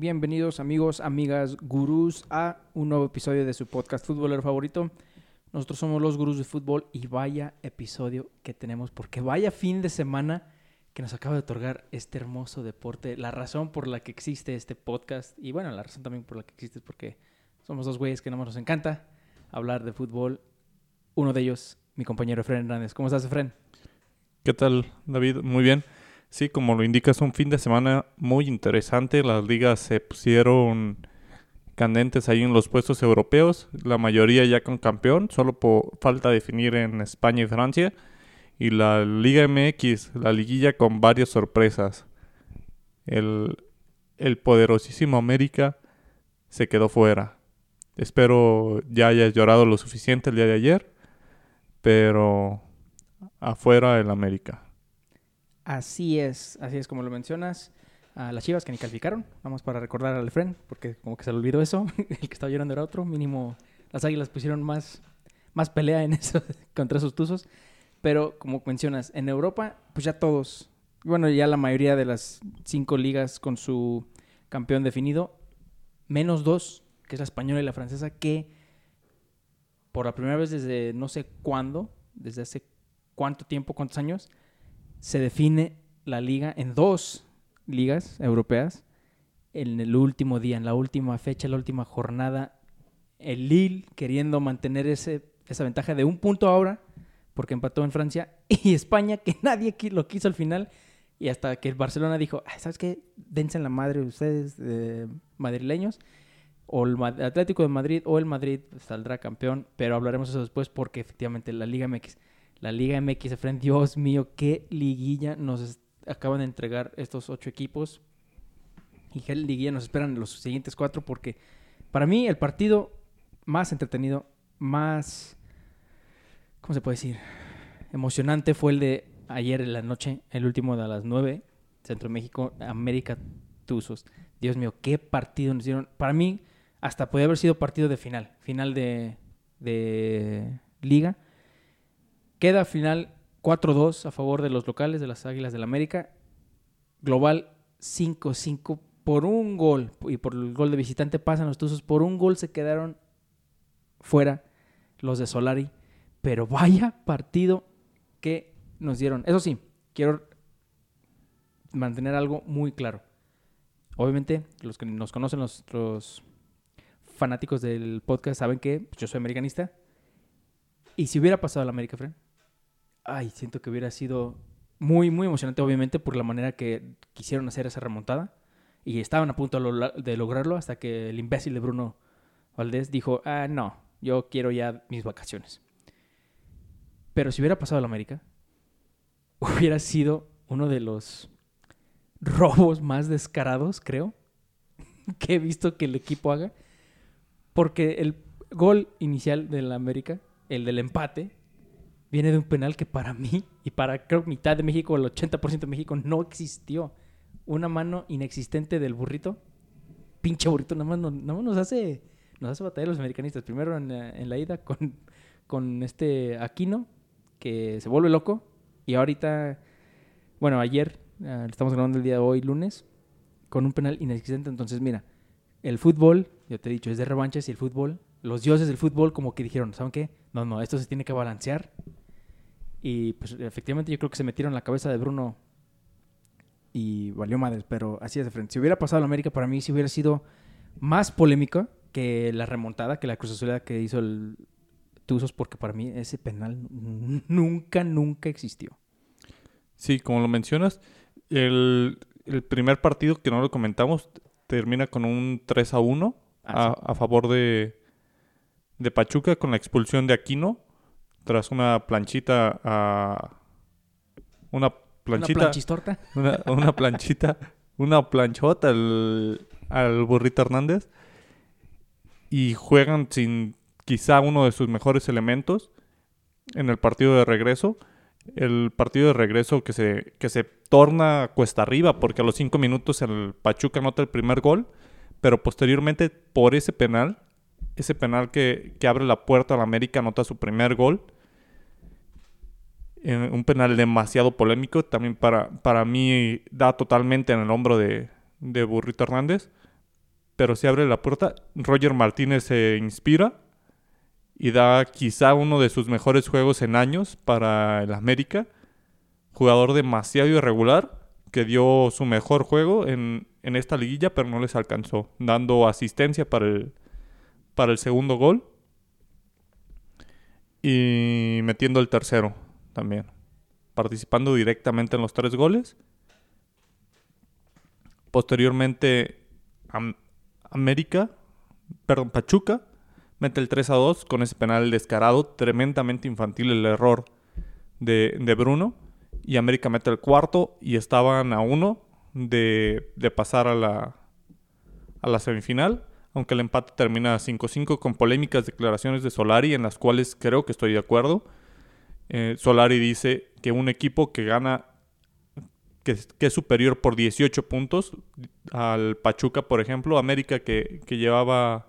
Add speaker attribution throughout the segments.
Speaker 1: Bienvenidos amigos, amigas, gurús a un nuevo episodio de su podcast futbolero favorito. Nosotros somos los gurús de fútbol y vaya episodio que tenemos porque vaya fin de semana que nos acaba de otorgar este hermoso deporte. La razón por la que existe este podcast y bueno, la razón también por la que existe es porque somos dos güeyes que no nos encanta hablar de fútbol. Uno de ellos, mi compañero Efren Hernández. ¿Cómo estás, Efren?
Speaker 2: ¿Qué tal, David? Muy bien. Sí, como lo indica, es un fin de semana muy interesante. Las ligas se pusieron candentes ahí en los puestos europeos. La mayoría ya con campeón, solo por falta definir en España y Francia. Y la Liga MX, la liguilla con varias sorpresas. El, el poderosísimo América se quedó fuera. Espero ya hayas llorado lo suficiente el día de ayer. Pero afuera el América.
Speaker 1: Así es, así es como lo mencionas. A las chivas que ni calificaron, vamos para recordar al Efren, porque como que se le olvidó eso. el que estaba llorando era otro. Mínimo, las águilas pusieron más, más pelea en eso contra esos tuzos. Pero como mencionas, en Europa, pues ya todos, bueno, ya la mayoría de las cinco ligas con su campeón definido, menos dos, que es la española y la francesa, que por la primera vez desde no sé cuándo, desde hace cuánto tiempo, cuántos años, se define la liga en dos ligas europeas en el último día, en la última fecha, la última jornada. El Lille queriendo mantener ese, esa ventaja de un punto ahora, porque empató en Francia, y España, que nadie lo quiso al final, y hasta que el Barcelona dijo, ¿sabes qué? Dense en la madre ustedes, madrileños, o el Atlético de Madrid o el Madrid saldrá campeón, pero hablaremos eso después porque efectivamente la Liga MX la Liga MX, frente, Dios mío, qué liguilla nos acaban de entregar estos ocho equipos. Y qué liguilla nos esperan los siguientes cuatro, porque para mí el partido más entretenido, más, ¿cómo se puede decir? Emocionante fue el de ayer en la noche, el último de las nueve, Centro México, América Tuzos. Dios mío, qué partido nos dieron. Para mí, hasta podía haber sido partido de final, final de, de liga Queda final 4-2 a favor de los locales de las Águilas del América. Global 5-5 por un gol. Y por el gol de visitante pasan los Tuzos. Por un gol se quedaron fuera los de Solari. Pero vaya partido que nos dieron. Eso sí, quiero mantener algo muy claro. Obviamente, los que nos conocen, los, fanáticos del podcast, saben que yo soy americanista. Y si hubiera pasado la América, Fren, ay, siento que hubiera sido muy, muy emocionante, obviamente, por la manera que quisieron hacer esa remontada. Y estaban a punto de lograrlo hasta que el imbécil de Bruno Valdés dijo, ah, no, yo quiero ya mis vacaciones. Pero si hubiera pasado a la América, hubiera sido uno de los robos más descarados, creo, que he visto que el equipo haga. Porque el gol inicial de la América, el del empate, viene de un penal que para mí y para creo mitad de México, el 80% de México, no existió. Una mano inexistente del burrito. Pinche burrito, nada más, nos hace nos hace batallar los americanistas. Primero en, la ida con, con este Aquino, que se vuelve loco. Y ahorita, bueno, ayer, ah, estamos grabando el día de hoy, lunes, con un penal inexistente. Entonces, mira, el fútbol, yo te he dicho, es de revanchas y el fútbol, los dioses del fútbol como que dijeron, ¿saben qué? No, no, esto se tiene que balancear y pues efectivamente yo creo que se metieron la cabeza de Bruno y valió madres, pero así es de frente. Si hubiera pasado la América, para mí si hubiera sido más polémica que la remontada, que la cruzazulada que hizo el Tuzos, porque para mí ese penal nunca, nunca existió.
Speaker 2: Sí, como lo mencionas, el, primer partido que no lo comentamos termina con un 3 a 1 ah, a, favor de, de Pachuca con la expulsión de Aquino tras una planchita a... Una planchita... ¿Una Una, planchita, una planchota al, al burrito Hernández. Y juegan sin quizá uno de sus mejores elementos en el partido de regreso. El partido de regreso que se, que se torna cuesta arriba porque a los cinco minutos el Pachuca anota el primer gol, pero posteriormente por ese penal ese penal que, abre la puerta a la América anota su primer gol. un penal demasiado polémico. También para, para mí da totalmente en el hombro de, Burrito Hernández. pero se abre la puerta. Roger Martínez se inspira y da quizá uno de sus mejores juegos en años para el América. Jugador demasiado irregular que dio su mejor juego en, en esta liguilla, pero no les alcanzó, dando asistencia para el, para el segundo gol y metiendo el tercero también, participando directamente en los tres goles. Posteriormente, América, perdón, Pachuca, mete el 3 a 2 con ese penal descarado, tremendamente infantil el error de, de Bruno. Y América mete el cuarto y estaban a uno de, de pasar a la, a la semifinal aunque el empate termina 5-5 con polémicas declaraciones de Solari en las cuales creo que estoy de acuerdo. Eh, Solari dice que un equipo que gana, que, es superior por 18 puntos al Pachuca, por ejemplo, América que, llevaba...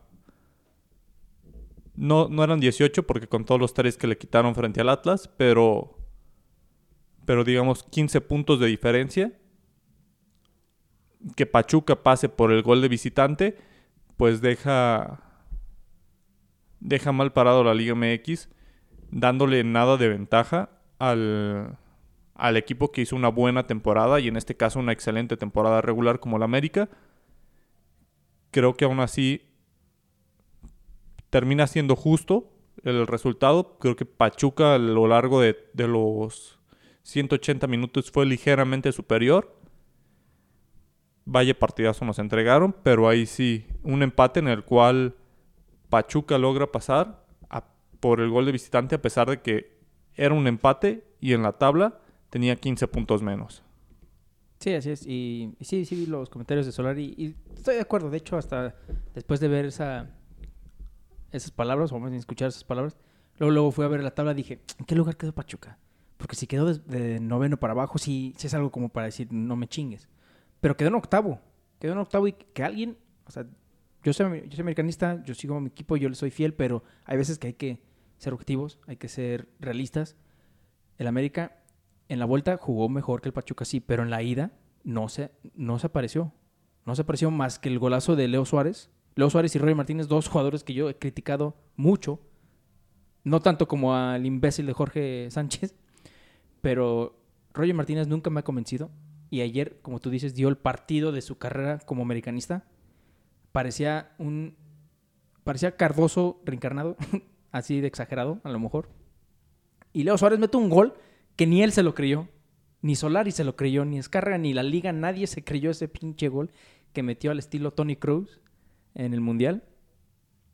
Speaker 2: No, no eran 18 porque con todos los tres que le quitaron frente al Atlas, pero, pero digamos 15 puntos de diferencia. Que Pachuca pase por el gol de visitante pues deja deja mal parado la Liga MX, dándole nada de ventaja al, al equipo que hizo una buena temporada y en este caso una excelente temporada regular como la América. Creo que aún así termina siendo justo el resultado. Creo que Pachuca a lo largo de, de los 180 minutos fue ligeramente superior. Vaya partidazo nos entregaron, pero ahí sí, un empate en el cual Pachuca logra pasar por el gol de visitante a pesar de que era un empate y en la tabla tenía 15 puntos menos.
Speaker 1: Sí, así es. Y, sí, sí vi los comentarios de Solari y, estoy de acuerdo. De hecho, hasta después de ver esa, esas palabras, o más bien escuchar esas palabras, luego, luego fui a ver la tabla y dije, ¿en qué lugar quedó Pachuca? Porque si quedó de, noveno para abajo, sí, sí es algo como para decir, no me chingues. Pero quedó en octavo. Quedó en octavo y que alguien, o sea, yo soy, yo soy americanista, yo sigo a mi equipo, yo le soy fiel, pero hay veces que hay que ser objetivos, hay que ser realistas. El América en la vuelta jugó mejor que el Pachuca, sí, pero en la ida no se, no se apareció. No se apareció más que el golazo de Leo Suárez. Leo Suárez y Roy Martínez, dos jugadores que yo he criticado mucho. No tanto como al imbécil de Jorge Sánchez, pero Roger Martínez nunca me ha convencido y ayer, como tú dices, dio el partido de su carrera como americanista. Parecía un. Parecía Cardoso reencarnado, así de exagerado, a lo mejor. Y Leo Suárez mete un gol que ni él se lo creyó, ni Solari se lo creyó, ni Escarra, ni la liga, nadie se creyó ese pinche gol que metió al estilo Tony Cruz en el Mundial.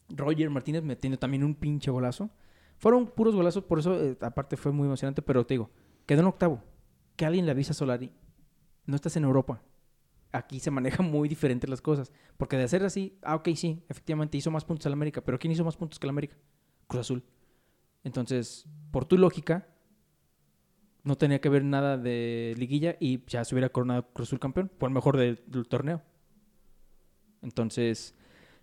Speaker 1: Roger Martínez metiendo también un pinche golazo. Fueron puros golazos, por eso, eh, aparte, fue muy emocionante, pero te digo, quedó en octavo. Que alguien le avisa a Solari no estás en Europa. Aquí se manejan muy diferentes las cosas. Porque de hacer así, ah, ok, sí, efectivamente hizo más puntos que la América. Pero ¿quién hizo más puntos que la América? Cruz Azul. Entonces, por tu lógica, no tenía que ver nada de liguilla y ya se hubiera coronado Cruz Azul campeón. Por el mejor del, torneo. Entonces,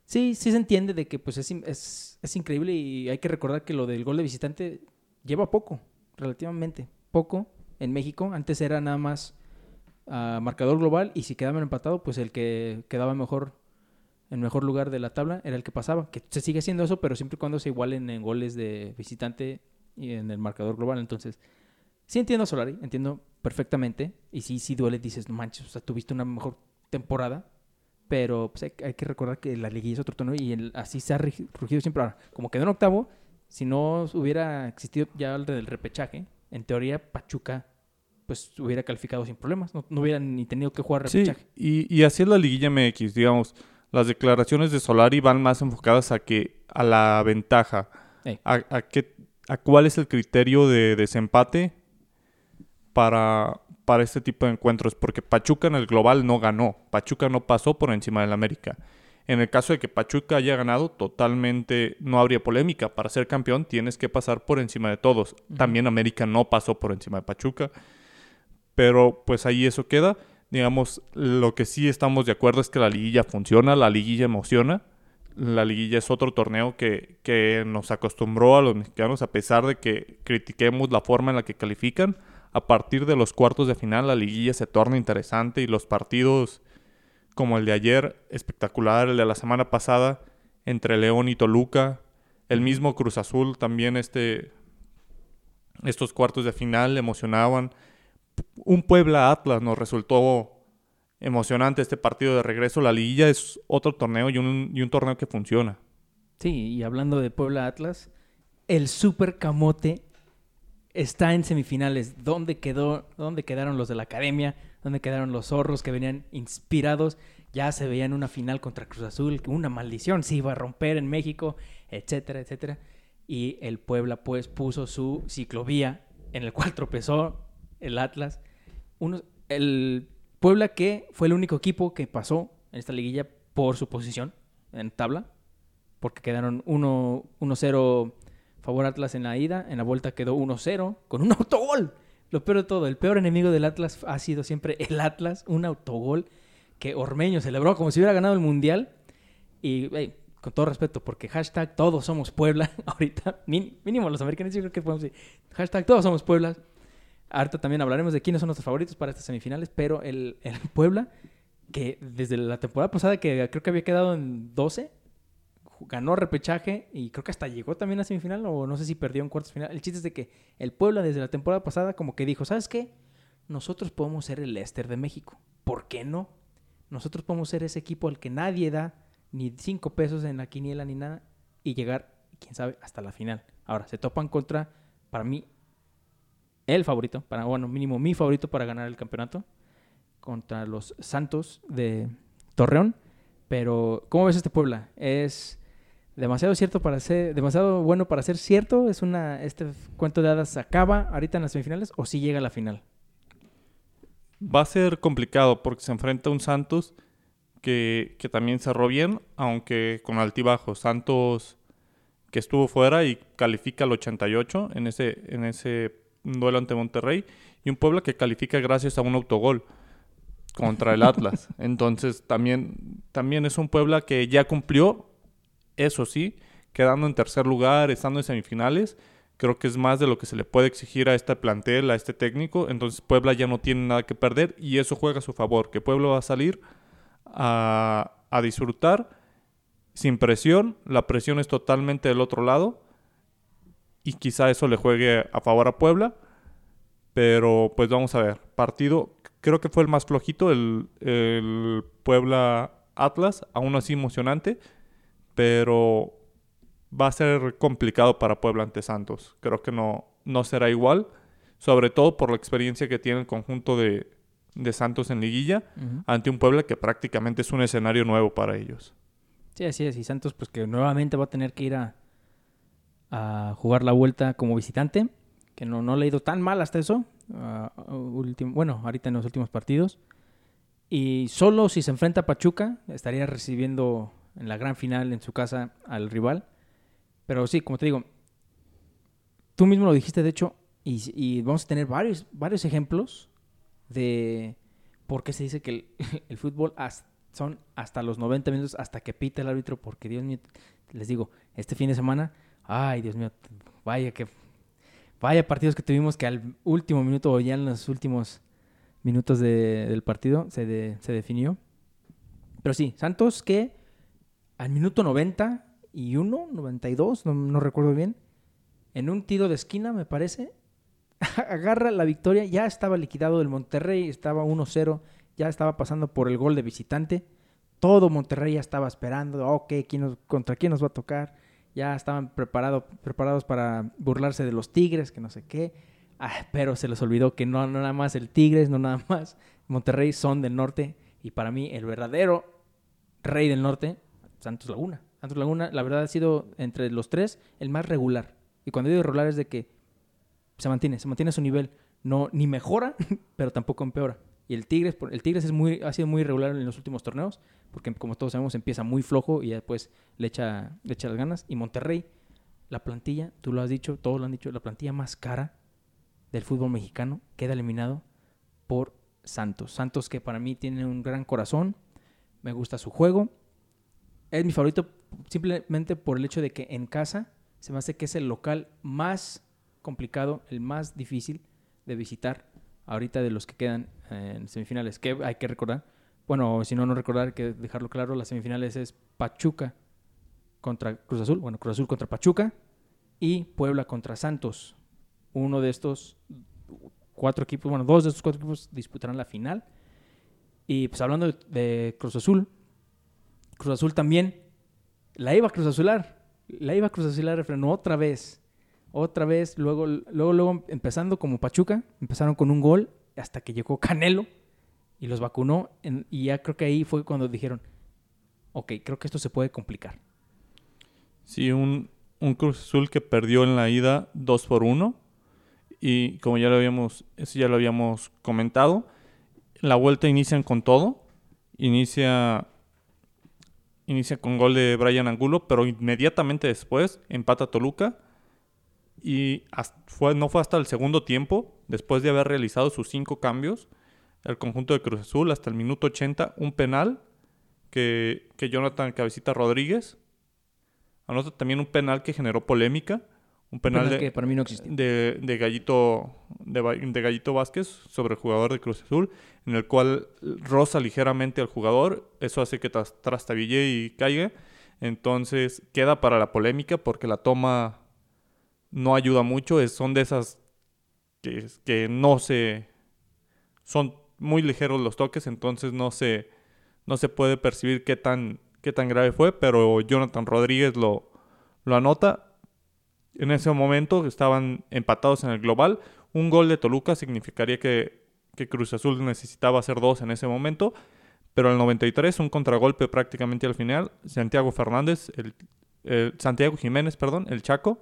Speaker 1: sí, sí se entiende de que pues es, es, es increíble y hay que recordar que lo del gol de visitante lleva poco, relativamente poco en México. Antes era nada más a marcador global y si quedaban empatados, pues el que quedaba mejor en mejor lugar de la tabla era el que pasaba. Que se sigue haciendo eso, pero siempre y cuando se igualen en goles de visitante y en el marcador global. Entonces, sí entiendo a Solari, entiendo perfectamente. Y sí, sí duele, dices, no manches, o sea, tuviste una mejor temporada. Pero pues, hay, que recordar que la liguilla es otro tono y así se ha rugido siempre. Ahora, como quedó en octavo, si no hubiera existido ya el repechaje, en teoría Pachuca pues hubiera calificado sin problemas, no, no hubiera ni tenido que jugar repechaje.
Speaker 2: Sí, y, y así es la liguilla MX, digamos, las declaraciones de Solari van más enfocadas a que a la ventaja, a, a, que, a cuál es el criterio de desempate para, para este tipo de encuentros, porque Pachuca en el global no ganó, Pachuca no pasó por encima del América. En el caso de que Pachuca haya ganado, totalmente no habría polémica. Para ser campeón tienes que pasar por encima de todos. También América no pasó por encima de Pachuca. Pero pues ahí eso queda. Digamos, lo que sí estamos de acuerdo es que la liguilla funciona, la liguilla emociona. La liguilla es otro torneo que, que nos acostumbró a los mexicanos, a pesar de que critiquemos la forma en la que califican. A partir de los cuartos de final, la liguilla se torna interesante y los partidos como el de ayer, espectacular, el de la semana pasada, entre León y Toluca, el mismo Cruz Azul, también este, estos cuartos de final emocionaban. Un Puebla Atlas nos resultó emocionante este partido de regreso. La liguilla es otro torneo y un, torneo que funciona.
Speaker 1: Sí, y hablando de Puebla Atlas, el Super Camote está en semifinales. ¿Dónde quedó? ¿Dónde quedaron los de la academia? ¿Dónde quedaron los zorros que venían inspirados? Ya se veían una final contra Cruz Azul, una maldición se iba a romper en México, etcétera, etcétera. Y el Puebla pues puso su ciclovía en el cual tropezó el Atlas. El Puebla que fue el único equipo que pasó en esta liguilla por su posición en tabla, porque quedaron 1-0 favor Atlas en la ida, en la vuelta quedó 1-0 con un autogol. Lo peor de todo, el peor enemigo del Atlas ha sido siempre el Atlas, un autogol que Ormeño celebró como si hubiera ganado el Mundial. Y con todo respeto, porque hashtag todos somos Puebla, ahorita, mínimo los americanos yo creo que podemos decir, hashtag todos somos Puebla. Ahorita también hablaremos de quiénes son nuestros favoritos para estas semifinales, pero el, el Puebla, que desde la temporada pasada, que creo que había quedado en 12, ganó repechaje y creo que hasta llegó también a semifinal o no sé si perdió en cuartos final. El chiste es de que el Puebla desde la temporada pasada como que dijo, ¿sabes qué? Nosotros podemos ser el Leicester de México. ¿Por qué no? Nosotros podemos ser ese equipo al que nadie da ni cinco pesos en la quiniela ni nada y llegar, quién sabe, hasta la final. Ahora, se topan contra, para mí, el favorito, para, bueno, mínimo mi favorito para ganar el campeonato, contra los Santos de Torreón. Pero, ¿cómo ves este Puebla? Es demasiado cierto para ser, demasiado bueno para ser cierto. Es una, este cuento de hadas acaba ahorita en las semifinales o si llega a la final.
Speaker 2: Va a ser complicado porque se enfrenta a un Santos que, que también cerró bien, aunque con altibajo. Santos que estuvo fuera y califica al 88 en ese, en ese duelo ante Monterrey. Y un Puebla que califica gracias a un autogol contra el Atlas. Entonces también, también es un Puebla que ya cumplió eso sí, quedando en tercer lugar, estando en semifinales, creo que es más de lo que se le puede exigir a este plantel, a este técnico. Entonces Puebla ya no tiene nada que perder y eso juega a su favor, que Puebla va a salir a, a disfrutar sin presión. La presión es totalmente del otro lado y quizá eso le juegue a favor a Puebla. Pero pues vamos a ver, partido, creo que fue el más flojito, el, el Puebla Atlas, aún así emocionante pero va a ser complicado para Puebla ante Santos. Creo que no, no será igual, sobre todo por la experiencia que tiene el conjunto de, Santos en liguilla, ante un Puebla que prácticamente es un escenario nuevo para ellos.
Speaker 1: Sí, así es. Y Santos, pues que nuevamente va a tener que ir a, a jugar la vuelta como visitante, que no, no le ha ido tan mal hasta eso. bueno, ahorita en los últimos partidos. Y solo si se enfrenta a Pachuca, estaría recibiendo en la gran final en su casa al rival. Pero sí, como te digo, tú mismo lo dijiste, de hecho, y, vamos a tener varios, varios ejemplos de por qué se dice que el, fútbol son hasta los 90 minutos, hasta que pita el árbitro, porque Dios mío, les digo, este fin de semana, ay Dios mío, vaya que, vaya partidos que tuvimos que al último minuto o ya en los últimos minutos del partido se, se definió. Pero sí, Santos que al minuto 91, 92, no, no recuerdo bien, en un tiro de esquina, me parece, agarra la victoria, ya estaba liquidado el Monterrey, estaba 1-0, ya estaba pasando por el gol de visitante, todo Monterrey ya estaba esperando, ok, ¿quién ¿contra quién nos va a tocar? Ya estaban preparado, preparados para burlarse de los Tigres, que no sé qué, ah, pero se les olvidó que no, no nada más el Tigres, no nada más Monterrey son del norte, y para mí el verdadero rey del norte Santos Laguna. Santos Laguna, la verdad, ha sido entre los tres el más regular. Y cuando digo regular es de que se mantiene, se mantiene a su nivel. No, ni mejora, pero tampoco empeora. Y el Tigres, el Tigres es muy, ha sido muy irregular en los últimos torneos, porque como todos sabemos empieza muy flojo y después le echa, le echa las ganas. Y Monterrey, la plantilla, tú lo has dicho, todos lo han dicho, la plantilla más cara del fútbol mexicano queda eliminado por Santos. Santos que para mí tiene un gran corazón, me gusta su juego, es mi favorito simplemente por el hecho de que en casa se me hace que es el local más complicado, el más difícil de visitar ahorita de los que quedan en semifinales. Que hay que recordar, bueno, si no, no recordar que dejarlo claro, las semifinales es Pachuca contra Cruz Azul, bueno, Cruz Azul contra Pachuca y Puebla contra Santos. Uno de estos cuatro equipos, bueno, dos de estos cuatro equipos disputarán la final. Y pues hablando de, Cruz Azul, Cruz Azul también la iba a Cruz Azular, la iba a Cruz Azular, refrenó otra vez, otra vez, luego, luego, luego empezando como Pachuca, empezaron con un gol hasta que llegó Canelo y los vacunó y ya creo que ahí fue cuando dijeron, ok, creo que esto se puede complicar.
Speaker 2: Sí, un, Cruz Azul que perdió en la ida 2 por 1 y como ya lo habíamos, eso ya lo habíamos comentado, la vuelta inician con todo, inicia inicia con gol de Brian Angulo, pero inmediatamente después empata Toluca y fue, no fue hasta el segundo tiempo, después de haber realizado sus cinco cambios, el conjunto de Cruz Azul hasta el minuto 80, un penal que, que Jonathan Cabecita Rodríguez anota también un penal que generó polémica. Un penal, de,
Speaker 1: que para mí no
Speaker 2: de, de, Gallito, de, Gallito Vázquez sobre el jugador de Cruz Azul, en el cual roza ligeramente al jugador. Eso hace que trastabille y caiga. Entonces queda para la polémica porque la toma no ayuda mucho. Es, son de esas que, que no se. Son muy ligeros los toques, entonces no se, no se puede percibir qué tan, qué tan grave fue, pero Jonathan Rodríguez lo, lo anota. En ese momento estaban empatados en el global. Un gol de Toluca significaría que, Cruz Azul necesitaba hacer dos en ese momento. Pero al 93, un contragolpe prácticamente al final. Santiago Fernández, el, Santiago Jiménez, perdón, el Chaco,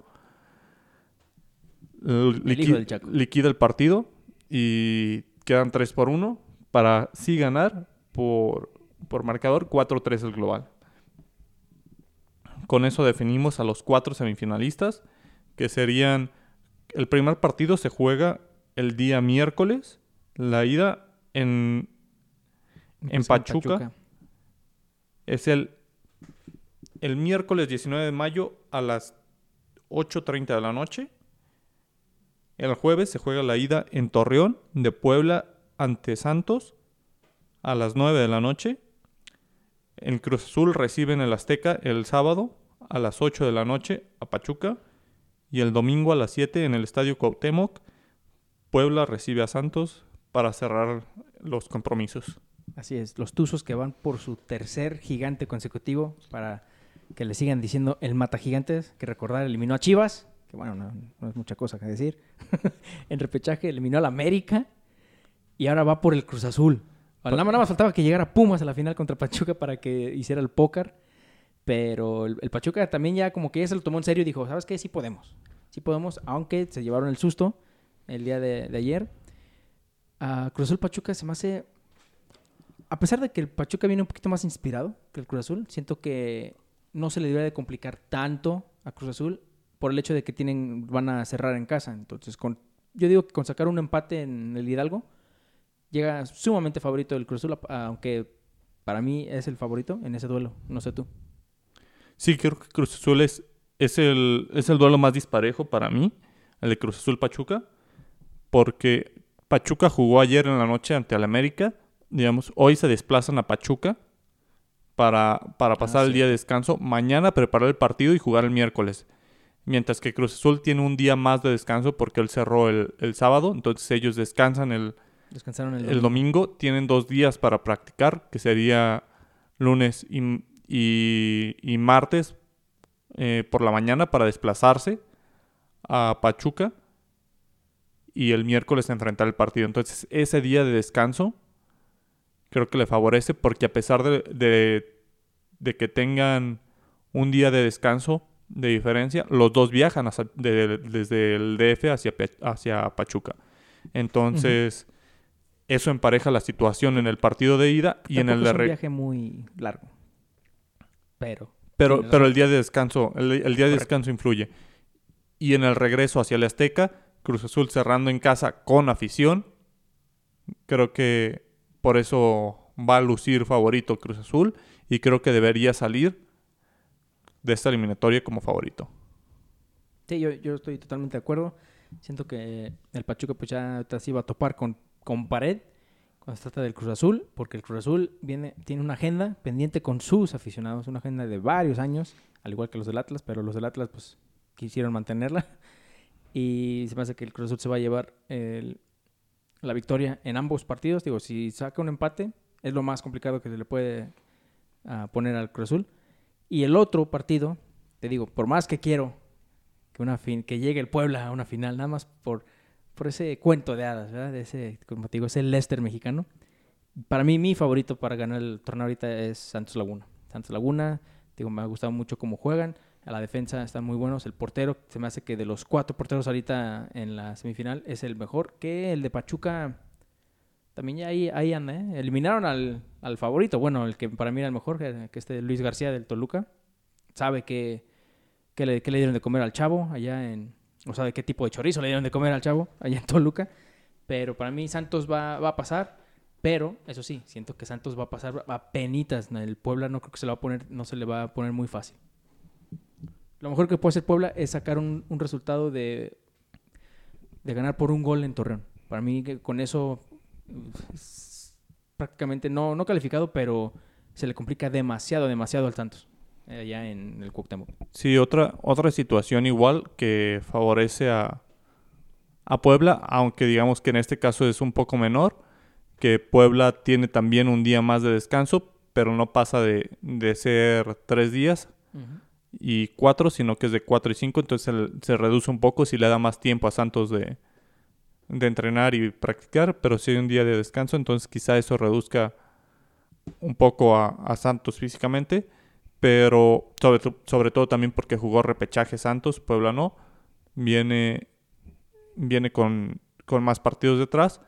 Speaker 2: liquida el partido y quedan 3 por 1 para sí ganar por, por marcador 4-3 el global. Con eso definimos a los cuatro semifinalistas, que serían, el primer partido se juega el día miércoles, la ida en, en Pachuca, es el, el miércoles 19 de mayo a las 8.30 de la noche. El jueves se juega la ida en Torreón de Puebla ante Santos a las 9 de la noche. En Cruz Azul reciben el Azteca el sábado a las 8 de la noche a Pachuca. Y el domingo a las 7 en el Estadio Cuauhtémoc, Puebla recibe a Santos para cerrar los compromisos.
Speaker 1: Así es, los Tuzos que van por su tercer gigante consecutivo para que le sigan diciendo el mata gigantes, que recordar eliminó a Chivas, que bueno, no, es mucha cosa que decir. en repechaje eliminó al América y ahora va por el Cruz Azul. Nada más faltaba que llegara Pumas a la final contra Pachuca para que hiciera el póker. Pero el, Pachuca también ya como que ya se lo tomó en serio y dijo, ¿sabes qué? Sí podemos. Sí podemos, aunque se llevaron el susto el día de, ayer. Cruz Azul Pachuca se me hace... A pesar de que el Pachuca viene un poquito más inspirado que el Cruz Azul, siento que no se le debe de complicar tanto a Cruz Azul por el hecho de que tienen van a cerrar en casa. Entonces, con, yo digo que con sacar un empate en el Hidalgo, llega sumamente favorito del Cruz Azul, aunque para mí es el favorito en ese duelo. No sé tú.
Speaker 2: Sí, creo que Cruz Azul es, es, el, es el duelo más disparejo para mí, el de Cruz Azul Pachuca, porque Pachuca jugó ayer en la noche ante el América. Digamos, hoy se desplazan a Pachuca para, para pasar ah, el día de descanso. Mañana preparar el partido y jugar el miércoles. Mientras que Cruz Azul tiene un día más de descanso porque él cerró el, el sábado. Entonces ellos descansan el,
Speaker 1: Descansaron
Speaker 2: el domingo. Tienen dos días para practicar, que sería lunes y, martes eh, por la mañana para desplazarse a Pachuca y el miércoles enfrentar el partido. Entonces, ese día de descanso creo que le favorece porque a pesar de, de, que tengan un día de descanso de diferencia, los dos viajan desde el DF hacia, hacia Pachuca. Entonces, eso empareja la situación en el partido de ida y en el de...
Speaker 1: Es un viaje muy largo. Pero...
Speaker 2: Pero, pero el día de descanso, el, día de descanso influye. Y en el regreso hacia el Azteca, Cruz Azul cerrando en casa con afición. Creo que por eso va a lucir favorito Cruz Azul y creo que debería salir de esta eliminatoria como favorito.
Speaker 1: Sí, yo, yo estoy totalmente de acuerdo. Siento que el Pachuca pues ya se iba a topar con con pared cuando se trata del Cruz Azul, porque el Cruz Azul viene, tiene una agenda pendiente con sus aficionados, una agenda de varios años, al igual que los del Atlas, pero los del Atlas pues quisieron mantenerla. Y se me hace que el Cruz Azul se va a llevar la victoria en ambos partidos. Digo, si saca un empate, es lo más complicado que se le puede ah, poner al Cruz Azul. Y el otro partido, te digo, por más que quiero que, una fin, que llegue el Puebla a una final, nada más por por ese cuento de hadas, ¿verdad? Ese, como te digo, ese Leicester mexicano. Para mí, mi favorito para ganar el torneo ahorita es Santos Laguna. Santos Laguna, digo, me ha gustado mucho cómo juegan. A la defensa están muy buenos. El portero, se me hace que de los cuatro porteros ahorita en la semifinal es el mejor. Que el de Pachuca también ya ahí, ahí anda, ¿eh? Eliminaron al, al, favorito, bueno, el que para mí era el mejor, que, que este Luis García del Toluca. Sabe que, que, le, que le dieron de comer al chavo allá en, o sea, de qué tipo de chorizo le dieron de comer al chavo allá en Toluca. Pero para mí Santos va, va a pasar. Pero, eso sí, siento que Santos va a pasar a penitas. El Puebla no creo que se le va a poner, no se le va a poner muy fácil. Lo mejor que puede hacer Puebla es sacar un, un resultado de, de ganar por un gol en Torreón. Para mí, con eso prácticamente no, no calificado, pero se le complica demasiado, demasiado al Santos allá en el Cuauhtémoc.
Speaker 2: Sí, otra, otra situación igual que favorece a, a Puebla, aunque digamos que en este caso es un poco menor, que Puebla tiene también un día más de descanso, pero no pasa de, de ser tres días y cuatro, sino que es de cuatro y cinco, entonces se, reduce un poco si le da más tiempo a Santos de, de entrenar y practicar, pero si hay un día de descanso, entonces quizá eso reduzca un poco a, a Santos físicamente pero sobre, sobre todo también porque jugó repechaje Santos, Puebla no, viene, viene con, con más partidos detrás,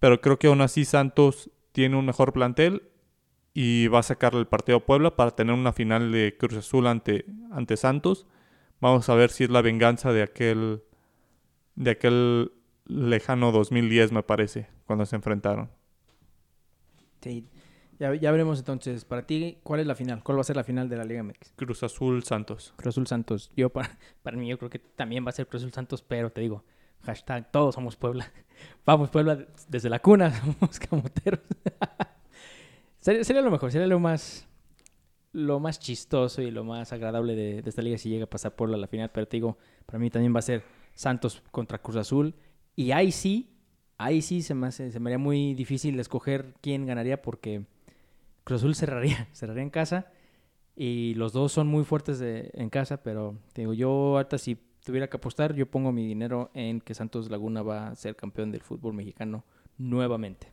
Speaker 2: pero creo que aún así Santos tiene un mejor plantel y va a sacarle el partido a Puebla para tener una final de Cruz Azul ante, ante Santos. Vamos a ver si es la venganza de aquel de aquel lejano 2010 me parece, cuando se enfrentaron.
Speaker 1: Sí, ya, veremos entonces, para ti, ¿cuál es la final? ¿Cuál va a ser la final de la Liga MX?
Speaker 2: Cruz Azul Santos.
Speaker 1: Cruz Azul Santos. Yo, para, para mí, yo creo que también va a ser Cruz Azul Santos, pero te digo, hashtag todos somos Puebla. Vamos, Puebla, desde la cuna, somos camoteros. sería, lo mejor, sería lo más, lo más chistoso y lo más agradable de, esta liga si llega a pasar Puebla a la final, pero te digo, para mí también va a ser Santos contra Cruz Azul. Y ahí sí, ahí sí se me, se me haría muy difícil escoger quién ganaría porque Cruz Azul cerraría, cerraría en casa. Y los dos son muy fuertes en casa, pero digo, yo ahorita si tuviera que apostar, yo pongo mi dinero en que Santos Laguna va a ser campeón del fútbol mexicano nuevamente.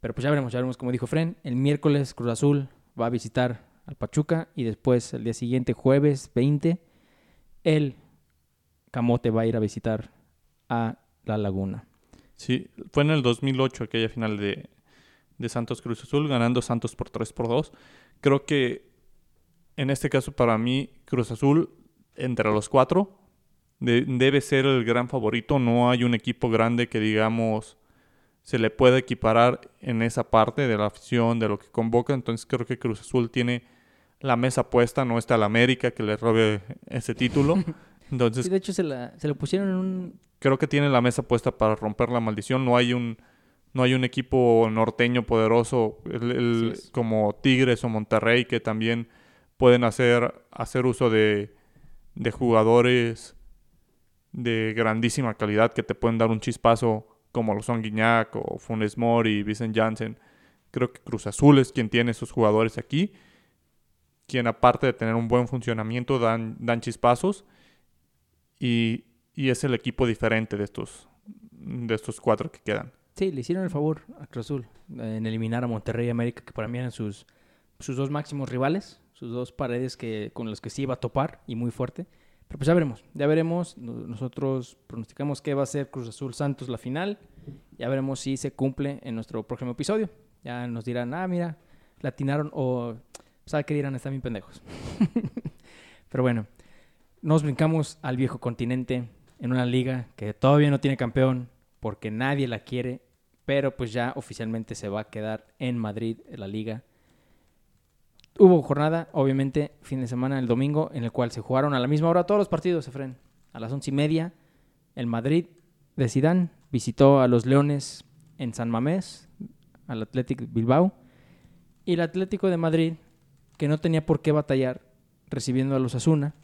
Speaker 1: Pero pues ya veremos, ya veremos, como dijo Fren, el miércoles Cruz Azul va a visitar al Pachuca y después el día siguiente, jueves 20, el Camote va a ir a visitar a La Laguna.
Speaker 2: Sí, fue en el 2008 aquella final de, de Santos Cruz Azul, ganando Santos por 3 por 2. Creo que en este caso para mí Cruz Azul entre los cuatro debe ser el gran favorito. No hay un equipo grande que digamos se le pueda equiparar en esa parte de la afición, de lo que convoca. Entonces creo que Cruz Azul tiene la mesa puesta, no está el América que le robe ese título. Entonces,
Speaker 1: de hecho se, la, se lo pusieron en un...
Speaker 2: Creo que tiene la mesa puesta para romper la maldición. No hay un no hay un equipo norteño poderoso como Tigres o Monterrey que también pueden hacer, hacer uso de, de jugadores de grandísima calidad que te pueden dar un chispazo como lo son Guiñac o Funes Mori y Vicent Janssen. Creo que Cruz Azul es quien tiene esos jugadores aquí, quien aparte de tener un buen funcionamiento dan, dan chispazos y, y es el equipo diferente de estos, de estos cuatro que quedan.
Speaker 1: Sí, le hicieron el favor a Cruz Azul en eliminar a Monterrey y América, que para mí eran sus, sus dos máximos rivales, sus dos paredes que, con los que sí iba a topar y muy fuerte. Pero pues ya veremos, ya veremos. Nosotros pronosticamos que va a ser Cruz Azul Santos la final. Ya veremos si se cumple en nuestro próximo episodio. Ya nos dirán, ah, mira, latinaron o, ¿sabe qué dirán? Están bien pendejos. Pero bueno, nos brincamos al viejo continente en una liga que todavía no tiene campeón, porque nadie la quiere, pero pues ya oficialmente se va a quedar en Madrid la liga. Hubo jornada, obviamente, fin de semana, el domingo, en el cual se jugaron a la misma hora todos los partidos, Efren. A las once y media, el Madrid de Sidán visitó a los Leones en San Mamés, al Athletic Bilbao. Y el Atlético de Madrid, que no tenía por qué batallar recibiendo a los Asuna,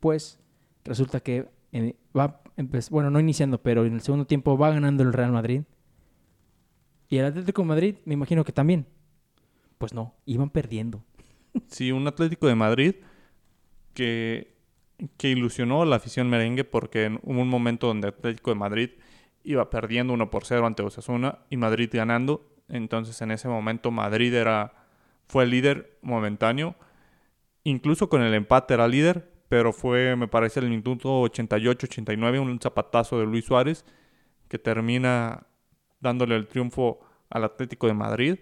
Speaker 1: pues resulta que va, bueno, no iniciando, pero en el segundo tiempo va ganando el Real Madrid. Y el Atlético de Madrid, me imagino que también. Pues no, iban perdiendo.
Speaker 2: Sí, un Atlético de Madrid que, que ilusionó a la afición merengue porque hubo un momento donde Atlético de Madrid iba perdiendo 1 por 0 ante Osasuna y Madrid ganando. Entonces en ese momento Madrid era, fue el líder momentáneo. Incluso con el empate era líder, pero fue, me parece, el minuto 88-89, un zapatazo de Luis Suárez que termina dándole el triunfo al Atlético de Madrid.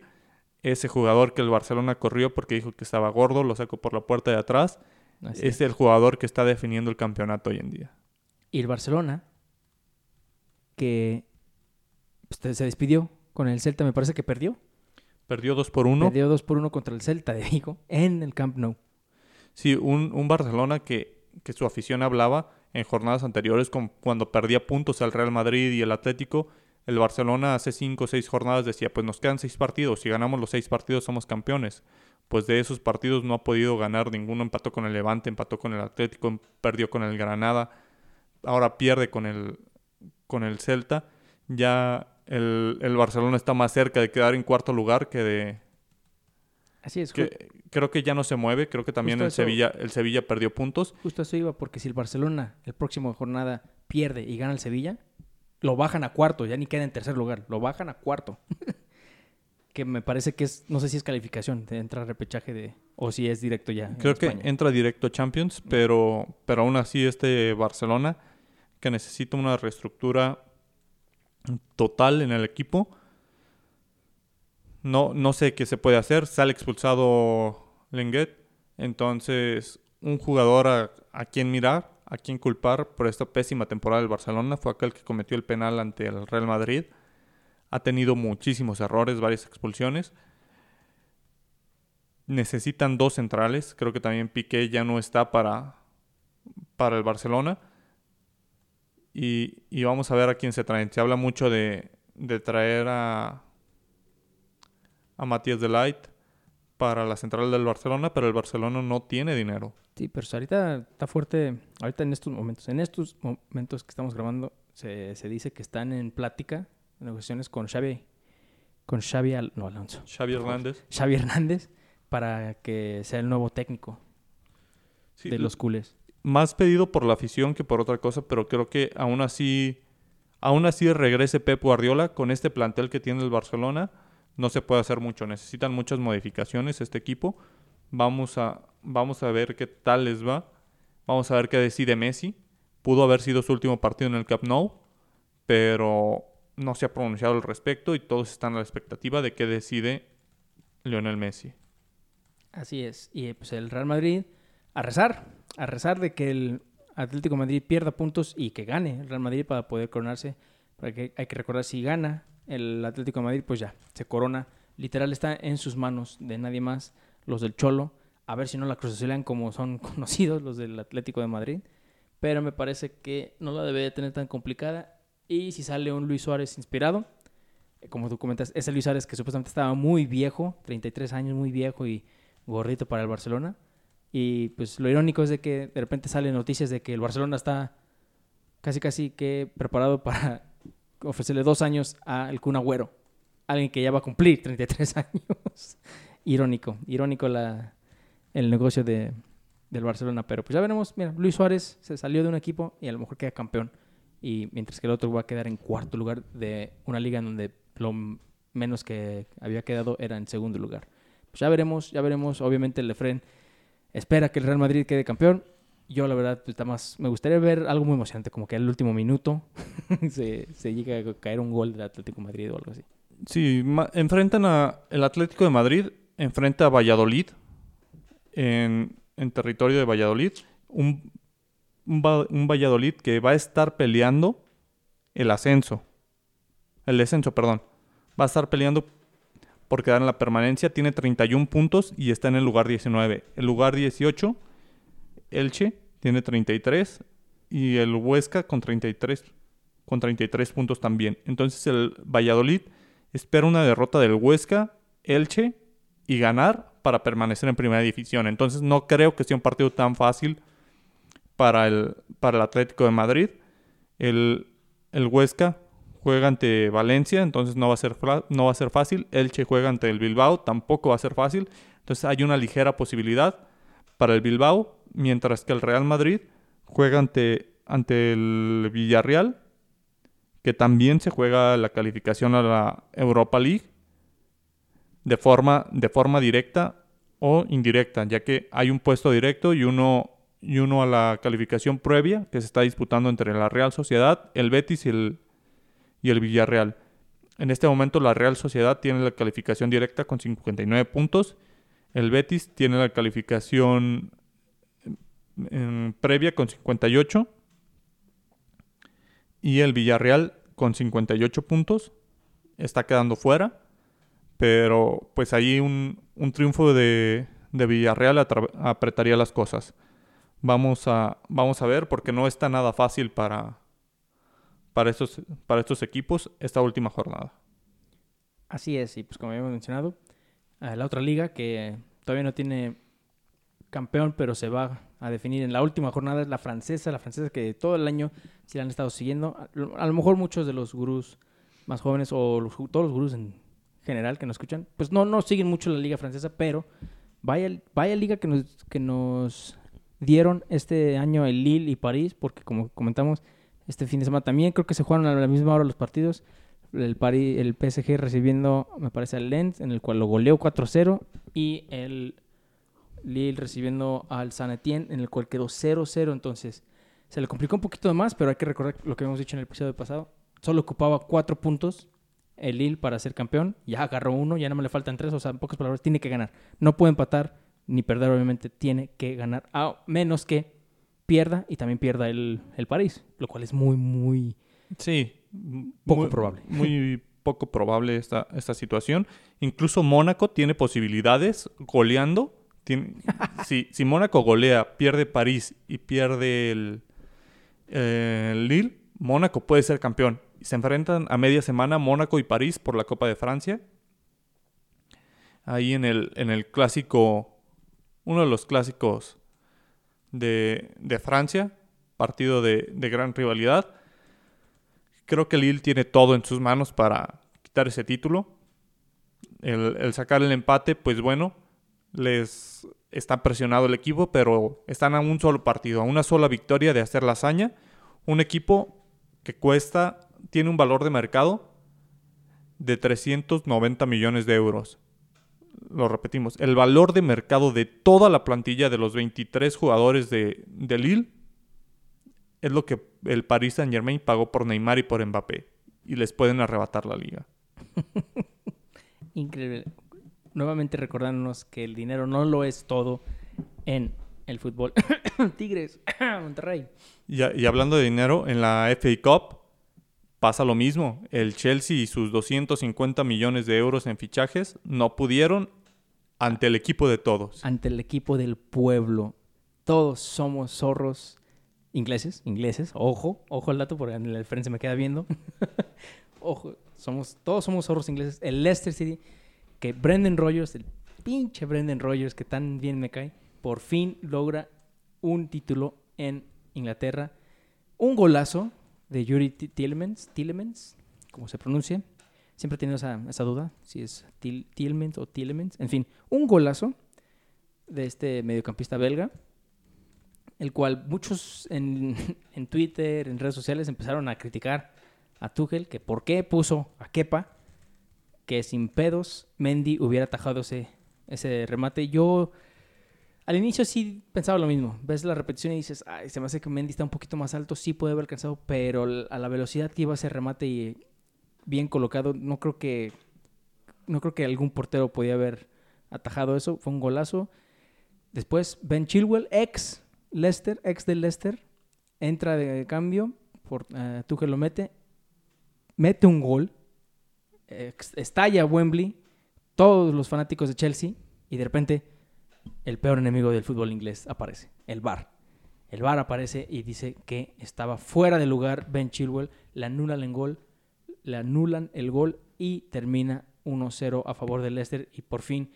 Speaker 2: Ese jugador que el Barcelona corrió porque dijo que estaba gordo, lo sacó por la puerta de atrás. es el jugador que está definiendo el campeonato hoy en día.
Speaker 1: Y el Barcelona, que pues, se despidió con el Celta, me parece que perdió.
Speaker 2: Perdió 2 por 1.
Speaker 1: Perdió 2 por 1 contra el Celta de Vigo en el Camp Nou.
Speaker 2: Sí, un, un Barcelona que, que, su afición hablaba en jornadas anteriores con, cuando perdía puntos al Real Madrid y el Atlético. El Barcelona hace 5 o 6 jornadas decía, pues nos quedan 6 partidos, si ganamos los 6 partidos somos campeones. Pues de esos partidos no ha podido ganar ninguno, empató con el Levante, empató con el Atlético, perdió con el Granada, ahora pierde con el, con el Celta. Ya el, el Barcelona está más cerca de quedar en cuarto lugar que de,
Speaker 1: Así es.
Speaker 2: Que, creo que ya no se mueve. Creo que también el Sevilla, el Sevilla perdió puntos.
Speaker 1: Justo eso iba, porque si el Barcelona el próximo jornada pierde y gana el Sevilla, lo bajan a cuarto, ya ni queda en tercer lugar, lo bajan a cuarto. que me parece que es, no sé si es calificación, de entra repechaje de, o si es directo ya.
Speaker 2: Creo que entra directo Champions, pero, pero aún así este Barcelona, que necesita una reestructura total en el equipo, no, no sé qué se puede hacer. Sale expulsado Lenguet. Entonces, un jugador a, quien mirar, a quien culpar por esta pésima temporada del Barcelona fue aquel que cometió el penal ante el Real Madrid. Ha tenido muchísimos errores, varias expulsiones. Necesitan dos centrales. Creo que también Piqué ya no está para, para el Barcelona. Y, y vamos a ver a quién se traen. Se habla mucho de, de traer a, a Matías de Light para la central del Barcelona, pero el Barcelona no tiene dinero.
Speaker 1: Sí, pero ahorita está fuerte, ahorita en estos momentos, en estos momentos que estamos grabando, se, dice que están en plática, negociaciones con Xavi, con Xavi, no Alonso.
Speaker 2: Xavi Hernández.
Speaker 1: Xavi Hernández para que sea el nuevo técnico de los culés.
Speaker 2: Más pedido por la afición que por otra cosa, pero creo que aún así, aún así regrese Pep Guardiola con este plantel que tiene el Barcelona no se puede hacer mucho. Necesitan muchas modificaciones este equipo. Vamos a, vamos a ver qué tal les va. Vamos a ver qué decide Messi. Pudo haber sido su último partido en el Camp Nou, pero no se ha pronunciado al respecto y todos están a la expectativa de qué decide Lionel Messi.
Speaker 1: Así es. Y pues el Real Madrid a rezar, a rezar de que el Atlético Madrid pierda puntos y que gane el Real Madrid para poder coronarse. Porque hay que recordar si gana el Atlético de Madrid, pues ya, se corona. Literal está en sus manos de nadie más, los del Cholo. A ver si no la cruzaselan como son conocidos los del Atlético de Madrid. Pero me parece que no la debe de tener tan complicada. Y si sale un Luis Suárez inspirado, eh, como tú comentas, ese Luis Suárez que supuestamente estaba muy viejo, 33 años, muy viejo y gordito para el Barcelona. Y pues lo irónico es de que de repente salen noticias de que el Barcelona está casi casi que preparado para ofrecerle dos años al Kun Agüero, alguien que ya va a cumplir 33 años. irónico, irónico la, el negocio de, del Barcelona, pero pues ya veremos, mira, Luis Suárez se salió de un equipo y a lo mejor queda campeón, y mientras que el otro va a quedar en cuarto lugar de una liga en donde lo menos que había quedado era en segundo lugar. Pues ya veremos, ya veremos, obviamente el Lefren espera que el Real Madrid quede campeón, yo la verdad pues, más, me gustaría ver algo muy emocionante, como que al último minuto se, llega a caer un gol del Atlético Madrid o algo así.
Speaker 2: Sí, enfrentan a el Atlético de Madrid, enfrenta a Valladolid en, territorio de Valladolid, un, un, Valladolid que va a estar peleando el ascenso, el descenso, perdón, va a estar peleando por quedar en la permanencia, tiene 31 puntos y está en el lugar 19. El lugar 18 Elche tiene 33 y el Huesca con 33, con 33 puntos también. Entonces el Valladolid espera una derrota del Huesca, Elche y ganar para permanecer en primera división. Entonces no creo que sea un partido tan fácil para el, para el Atlético de Madrid. El, el Huesca juega ante Valencia, entonces no va, a ser, no va a ser fácil. Elche juega ante el Bilbao, tampoco va a ser fácil. Entonces hay una ligera posibilidad para el Bilbao, mientras que el Real Madrid juega ante, ante el Villarreal, que también se juega la calificación a la Europa League de forma, de forma directa o indirecta, ya que hay un puesto directo y uno, y uno a la calificación previa que se está disputando entre la Real Sociedad, el Betis y el, y el Villarreal. En este momento la Real Sociedad tiene la calificación directa con 59 puntos, el Betis tiene la calificación previa con 58 y el Villarreal con 58 puntos está quedando fuera. Pero pues ahí un, triunfo de, Villarreal apretaría las cosas. Vamos a, vamos a ver porque no está nada fácil para, para, estos, para estos equipos esta última jornada.
Speaker 1: Así es, y pues como habíamos mencionado, la otra liga que todavía no tiene campeón, pero se va a definir en la última jornada es la francesa, la francesa que todo el año se la han estado siguiendo. A, lo mejor muchos de los gurús más jóvenes o todos los gurús en general que nos escuchan, pues no, no siguen mucho la liga francesa, pero vaya, vaya liga que nos, que nos dieron este año el Lille y París, porque como comentamos, este fin de semana también creo que se jugaron a la misma hora los partidos. El, el PSG recibiendo, me parece, al Lens, en el cual lo goleó 4-0, y el Lille recibiendo al San Etienne, en el cual quedó 0-0. Entonces, se le complicó un poquito más, pero hay que recordar lo que hemos dicho en el episodio pasado. Solo ocupaba 4 puntos el Lille para ser campeón. Ya agarró uno, ya no me le faltan tres. O sea, en pocas palabras, tiene que ganar. No puede empatar ni perder, obviamente. Tiene que ganar. A menos que pierda y también pierda el, el París. Lo cual es muy, muy.
Speaker 2: Sí.
Speaker 1: Poco probable.
Speaker 2: Muy poco probable esta, esta situación. Incluso Mónaco tiene posibilidades goleando. si, si Mónaco golea, pierde París y pierde el, el Lille, Mónaco puede ser campeón se enfrentan a media semana Mónaco y París por la Copa de Francia. Ahí en el, en el clásico, uno de los clásicos de, Francia, partido de, gran rivalidad. Creo que Lille tiene todo en sus manos para quitar ese título. El, sacar el empate, pues bueno, les está presionado el equipo, pero están a un solo partido, a una sola victoria de hacer la hazaña. Un equipo que cuesta tiene un valor de mercado de 390 millones de euros. Lo repetimos, el valor de mercado de toda la plantilla de los 23 jugadores de, de Lille es lo que el Paris Saint Germain pagó por Neymar y por Mbappé. Y les pueden arrebatar la liga.
Speaker 1: Increíble. Nuevamente recordándonos que el dinero no lo es todo en el fútbol. Tigres, Monterrey.
Speaker 2: Y, y, hablando de dinero, en la FA Cup, Pasa lo mismo, el Chelsea y sus 250 millones de euros en fichajes no pudieron ante el equipo de todos.
Speaker 1: Ante el equipo del pueblo. Todos somos zorros ingleses, ingleses, ojo, ojo al dato porque en el frente se me queda viendo. ojo, somos, todos somos zorros ingleses. El Leicester City, que Brendan Rogers, el pinche Brendan Rogers que tan bien me cae, por fin logra un título en Inglaterra. Un golazo, de Yuri Tielemans, Tielemans, como se pronuncia. Siempre he tenido esa, esa duda, si es Tielemans o Tielemans. En fin, un golazo de este mediocampista belga, el cual muchos en, en Twitter, en redes sociales, empezaron a criticar a Tuchel, que por qué puso a Kepa, que sin pedos Mendy hubiera atajado ese, ese remate. Yo al inicio sí pensaba lo mismo. Ves la repetición y dices, ay, se me hace que Mendy está un poquito más alto, sí puede haber alcanzado, pero a la velocidad que iba ese remate y bien colocado, no creo que no creo que algún portero podía haber atajado eso. Fue un golazo. Después Ben Chilwell, ex Leicester, ex del Leicester, entra de cambio, por, uh, lo mete, mete un gol, estalla Wembley, todos los fanáticos de Chelsea y de repente el peor enemigo del fútbol inglés aparece, el VAR. El VAR aparece y dice que estaba fuera de lugar Ben Chilwell, le anulan el gol, le anulan el gol y termina 1-0 a favor del Leicester y por fin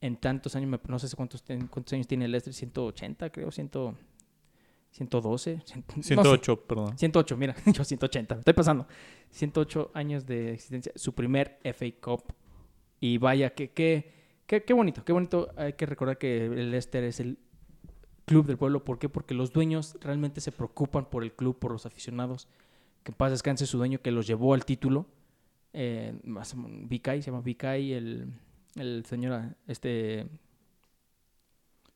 Speaker 1: en tantos años, no sé cuántos, cuántos años tiene el Leicester, 180 creo, 100, 112.
Speaker 2: 108, perdón.
Speaker 1: 108, mira, yo 180, estoy pasando. 108 años de existencia, su primer FA Cup. Y vaya, que, que, qué bonito, qué bonito. Hay que recordar que el Leicester es el club del pueblo. ¿Por qué? Porque los dueños realmente se preocupan por el club, por los aficionados. Que en paz descanse su dueño que los llevó al título. Eh, Vicay, se llama Vicay, el, el señor este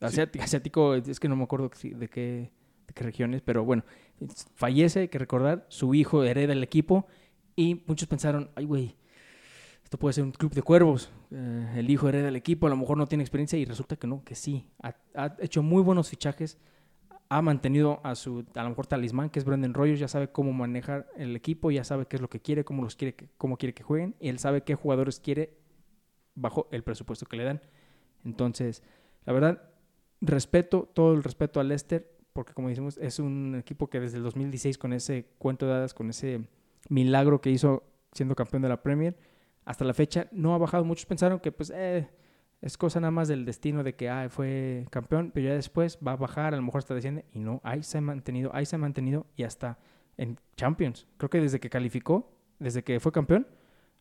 Speaker 1: asiático, es que no me acuerdo de qué de qué regiones, pero bueno, fallece, hay que recordar, su hijo hereda el equipo y muchos pensaron, ay güey, esto puede ser un club de cuervos, eh, el hijo hereda el equipo, a lo mejor no tiene experiencia y resulta que no, que sí, ha, hecho muy buenos fichajes, ha mantenido a su, a lo mejor talismán, que es Brendan Rogers, ya sabe cómo manejar el equipo, ya sabe qué es lo que quiere, cómo los quiere, cómo quiere que jueguen, y él sabe qué jugadores quiere bajo el presupuesto que le dan. Entonces, la verdad, respeto, todo el respeto a Lester, porque como decimos, es un equipo que desde el 2016 con ese cuento de hadas, con ese milagro que hizo siendo campeón de la Premier, hasta la fecha no ha bajado. Muchos pensaron que pues eh, es cosa nada más del destino de que fue campeón, pero ya después va a bajar, a lo mejor hasta desciende y no, ahí se ha mantenido, ahí se ha mantenido y hasta en Champions. Creo que desde que calificó, desde que fue campeón,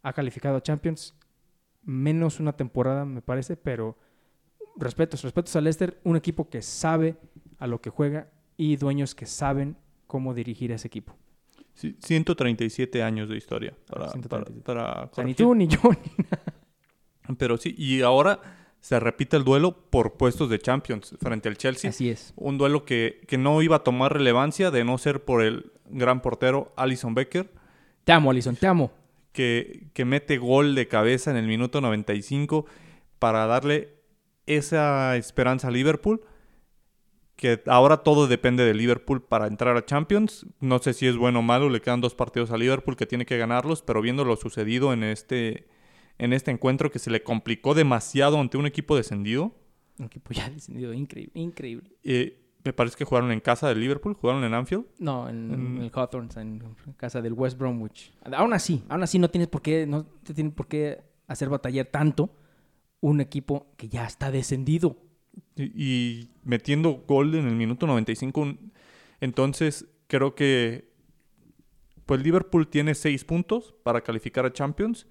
Speaker 1: ha calificado a Champions menos una temporada me parece, pero respetos, respetos a Leicester, un equipo que sabe a lo que juega y dueños que saben cómo dirigir a ese equipo.
Speaker 2: 137 años de historia para, para,
Speaker 1: ni tú ni yo.
Speaker 2: Pero sí, y ahora se repite el duelo por puestos de Champions frente al Chelsea.
Speaker 1: Así es.
Speaker 2: Un duelo que, que no iba a tomar relevancia de no ser por el gran portero Alison Becker.
Speaker 1: Te amo, Alison, te amo.
Speaker 2: Que, que mete gol de cabeza en el minuto 95 para darle esa esperanza a Liverpool que ahora todo depende de Liverpool para entrar a Champions. No sé si es bueno o malo, le quedan dos partidos a Liverpool que tiene que ganarlos, pero viendo lo sucedido en este, en este encuentro que se le complicó demasiado ante un equipo descendido.
Speaker 1: Un equipo ya descendido, increíble. increíble.
Speaker 2: Eh, me parece que jugaron en casa de Liverpool, jugaron en Anfield.
Speaker 1: No, en, el Hawthorne, en casa del West Bromwich. Aún así, aún así no tienes por qué, no te tienen por qué hacer batallar tanto un equipo que ya está descendido.
Speaker 2: Y, metiendo gol en el minuto 95. Entonces, creo que pues Liverpool tiene seis puntos para calificar a Champions.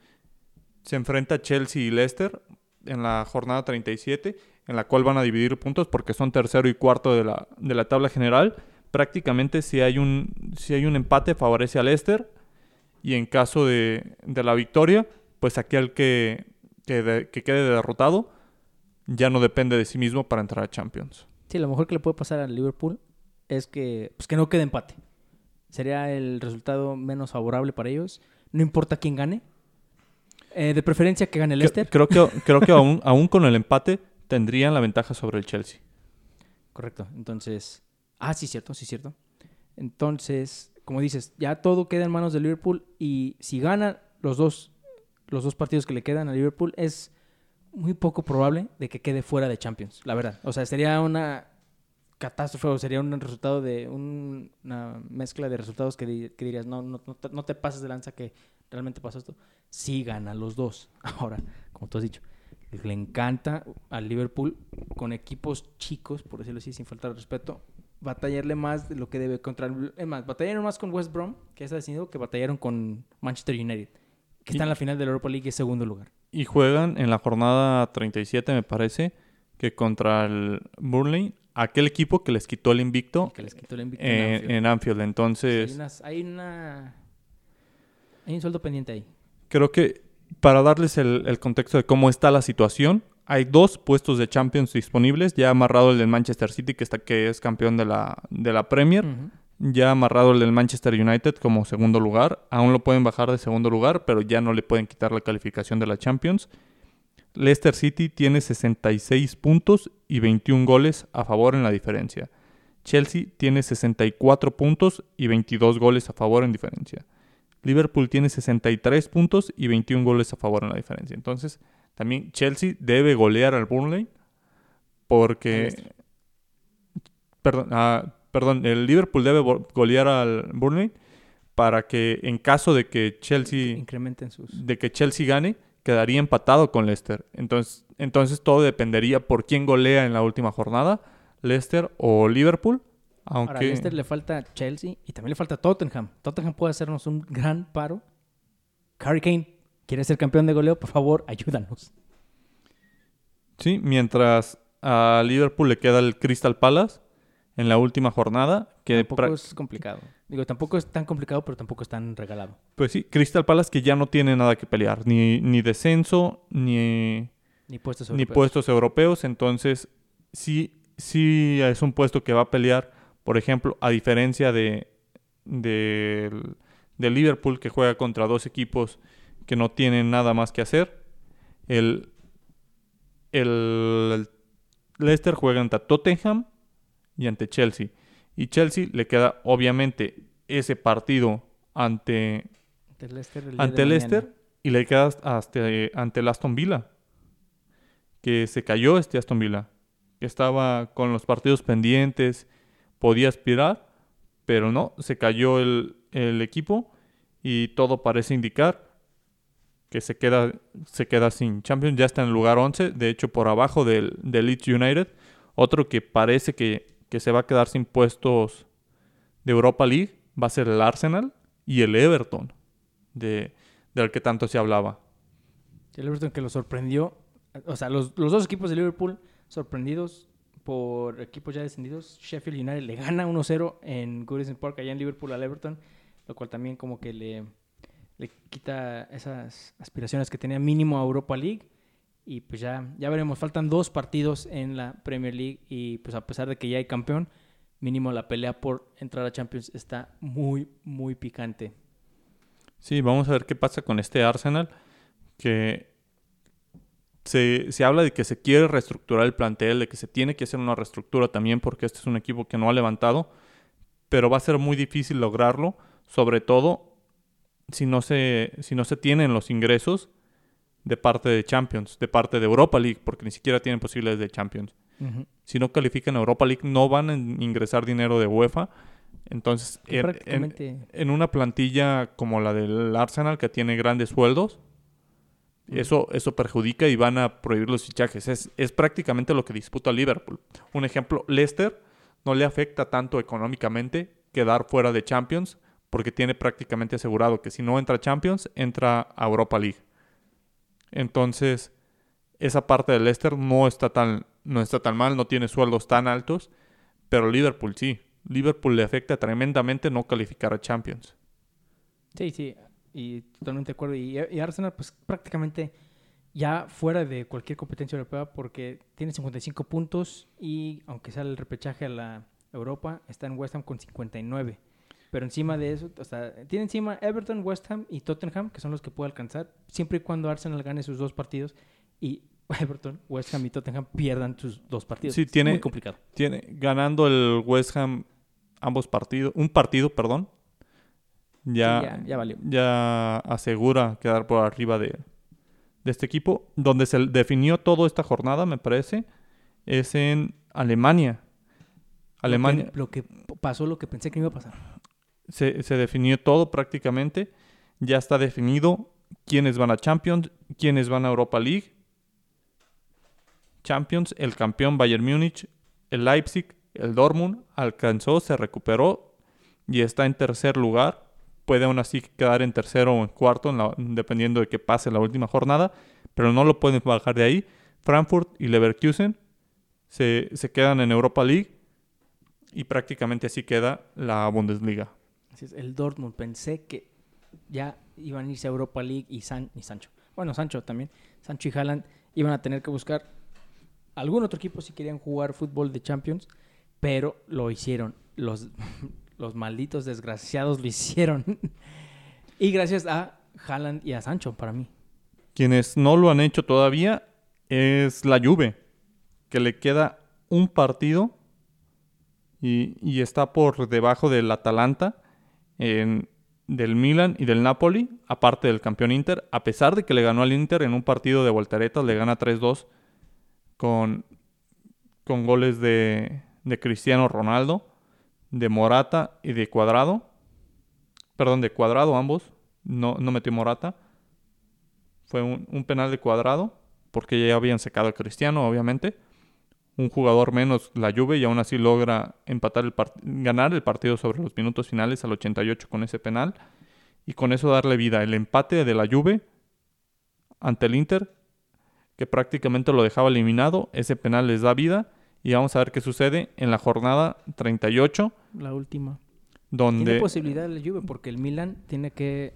Speaker 2: Se enfrenta a Chelsea y Leicester en la jornada 37, en la cual van a dividir puntos porque son tercero y cuarto de la, de la tabla general. Prácticamente si hay, un, si hay un empate favorece a Leicester y en caso de, de la victoria, pues aquel que, que, que quede derrotado ya no depende de sí mismo para entrar a Champions.
Speaker 1: Sí, lo mejor que le puede pasar al Liverpool es que, pues que no quede empate. Sería el resultado menos favorable para ellos. No importa quién gane. Eh, de preferencia que gane el Leicester.
Speaker 2: Creo que, creo que aún, aún con el empate tendrían la ventaja sobre el Chelsea.
Speaker 1: Correcto. Entonces. Ah, sí, cierto, sí, cierto. Entonces, como dices, ya todo queda en manos de Liverpool. Y si gana los dos, los dos partidos que le quedan a Liverpool, es muy poco probable de que quede fuera de Champions, la verdad. O sea, sería una catástrofe o sería un resultado de una mezcla de resultados que, dirías, no, no, no, te pases de lanza que realmente pasó esto. Sí gana los dos. Ahora, como tú has dicho, le encanta al Liverpool con equipos chicos, por decirlo así, sin faltar respeto, batallarle más de lo que debe contra el... Es más, batallaron más con West Brom, que es decidido, que batallaron con Manchester United, que está en la final de la Europa League y es segundo lugar.
Speaker 2: Y juegan en la jornada 37, me parece, que contra el Burnley, aquel equipo que les quitó el invicto, en, Anfield. Entonces...
Speaker 1: hay, una, hay, un sueldo pendiente ahí.
Speaker 2: Creo que para darles el, contexto de cómo está la situación, hay dos puestos de Champions disponibles, ya amarrado el del Manchester City, que, está, que es campeón de la, de la Premier ya amarrado el del Manchester United como segundo lugar. Aún lo pueden bajar de segundo lugar, pero ya no le pueden quitar la calificación de la Champions. Leicester City tiene 66 puntos y 21 goles a favor en la diferencia. Chelsea tiene 64 puntos y 22 goles a favor en diferencia. Liverpool tiene 63 puntos y 21 goles a favor en la diferencia. Entonces, también Chelsea debe golear al Burnley porque... Perdón, ah, perdón, el Liverpool debe golear al Burnley para que en caso de que Chelsea
Speaker 1: incrementen sus
Speaker 2: de que Chelsea gane, quedaría empatado con Leicester. Entonces, entonces todo dependería por quién golea en la última jornada, Leicester o Liverpool. Aunque...
Speaker 1: Ahora, a Leicester le falta Chelsea y también le falta Tottenham. Tottenham puede hacernos un gran paro. Harry Kane quiere ser campeón de goleo, por favor, ayúdanos.
Speaker 2: Sí, mientras a Liverpool le queda el Crystal Palace en la última jornada. Que
Speaker 1: tampoco es complicado. Digo, tampoco es tan complicado, pero tampoco es tan regalado.
Speaker 2: Pues sí, Crystal Palace que ya no tiene nada que pelear. Ni, ni descenso, ni,
Speaker 1: ni, puestos
Speaker 2: europeos. ni puestos europeos. Entonces, sí, sí es un puesto que va a pelear. Por ejemplo, a diferencia de, de, de Liverpool, que juega contra dos equipos que no tienen nada más que hacer. El, el Leicester juega ante Tottenham y ante Chelsea. Y Chelsea le queda obviamente ese partido ante, ante Leicester, y le queda hasta, ante el Aston Villa. Que se cayó este Aston Villa. Que estaba con los partidos pendientes, podía aspirar, pero no, se cayó el, el equipo y todo parece indicar que se queda, se queda sin Champions, ya está en el lugar 11, de hecho por abajo del, Leeds United. Otro que parece que, se va a quedar sin puestos de Europa League va a ser el Arsenal y el Everton, de, del que tanto se hablaba.
Speaker 1: El Everton que lo sorprendió, o sea, los, los dos equipos de Liverpool sorprendidos por equipos ya descendidos. Sheffield United le gana 1-0 en Goodison Park allá en Liverpool al Everton, lo cual también como que le le quita esas aspiraciones que tenía mínimo a Europa League. Y pues ya, ya veremos, faltan dos partidos en la Premier League y pues a pesar de que ya hay campeón, mínimo la pelea por entrar a Champions está muy, muy picante.
Speaker 2: Sí, vamos a ver qué pasa con este Arsenal, que se, se, habla de que se quiere reestructurar el plantel, de que se tiene que hacer una reestructura también, porque este es un equipo que no ha levantado, pero va a ser muy difícil lograrlo, sobre todo si no se, si no se tienen los ingresos de parte de Champions, de parte de Europa League, porque ni siquiera tienen posibilidades de Champions. Si no califican a Europa League, no van a ingresar dinero de UEFA. Entonces, en, una plantilla como la del Arsenal, que tiene grandes sueldos, eso, eso perjudica y van a prohibir los fichajes. Es, es prácticamente lo que disputa Liverpool. Un ejemplo, Leicester no le afecta tanto económicamente quedar fuera de Champions porque tiene prácticamente asegurado que si no entra Champions, entra a Europa League. Entonces, esa parte del Leicester no está tan, no está tan mal, no tiene sueldos tan altos, pero Liverpool sí. Liverpool le afecta tremendamente no calificar a Champions.
Speaker 1: Sí, sí, y totalmente de acuerdo. Y, y Arsenal, pues prácticamente ya fuera de cualquier competencia europea porque tiene 55 puntos y aunque sale el repechaje a la Europa, está en West Ham con 59. Pero encima de eso, o sea, tiene encima Everton, West Ham y Tottenham, que son los que puede alcanzar, siempre y cuando Arsenal gane sus dos partidos y Everton, West Ham y Tottenham pierdan sus dos partidos.
Speaker 2: Sí, tiene, muy complicado. Tiene, ganando el West Ham ambos partidos, un partido, perdón, ya,
Speaker 1: ya, valió.
Speaker 2: ya asegura quedar por arriba de, de este equipo. Donde se definió toda esta jornada, me parece, es en Alemania.
Speaker 1: Alemania. lo que pasó lo que pensé que iba a pasar
Speaker 2: se, definió todo prácticamente. Ya está definido quiénes van a Champions, quiénes van a Europa League. Champions, el campeón Bayern Múnich, el Leipzig, el Dortmund alcanzó, se recuperó y está en tercer lugar. Puede aún así quedar en tercero o en cuarto, dependiendo de que pase la última jornada, pero no lo pueden bajar de ahí. Frankfurt y Leverkusen se, se quedan en Europa League y prácticamente así queda la Bundesliga
Speaker 1: el Dortmund. Pensé que ya iban a irse a Europa League y, San, y Sancho. Bueno, Sancho también. Sancho y Haaland iban a tener que buscar algún otro equipo si querían jugar fútbol de Champions, pero lo hicieron. Los, los malditos desgraciados lo hicieron. y gracias a Haaland y a Sancho, para mí.
Speaker 2: Quienes no lo han hecho todavía es la Juve, que le queda un partido y, y está por debajo del Atalanta del Milan y del Napoli, aparte del campeón Inter, a pesar de que le ganó al Inter en un partido de volteretas, le gana 3-2 con, con goles de, de Cristiano Ronaldo, de Morata y de Cuadrado. perdón, de cuadrado ambos, no, no metió Morata. Fue un, un penal de cuadrado, porque ya habían secado a Cristiano, obviamente. Un jugador menos la Juve y aún así logra empatar el ganar el partido sobre los minutos finales al 88 con ese penal y con eso darle vida. El empate de la Juve ante el Inter, que prácticamente lo dejaba eliminado, ese penal les da vida y vamos a ver qué sucede en la jornada 38.
Speaker 1: La última.
Speaker 2: Donde...
Speaker 1: Tiene posibilidad la Juve porque el Milan tiene que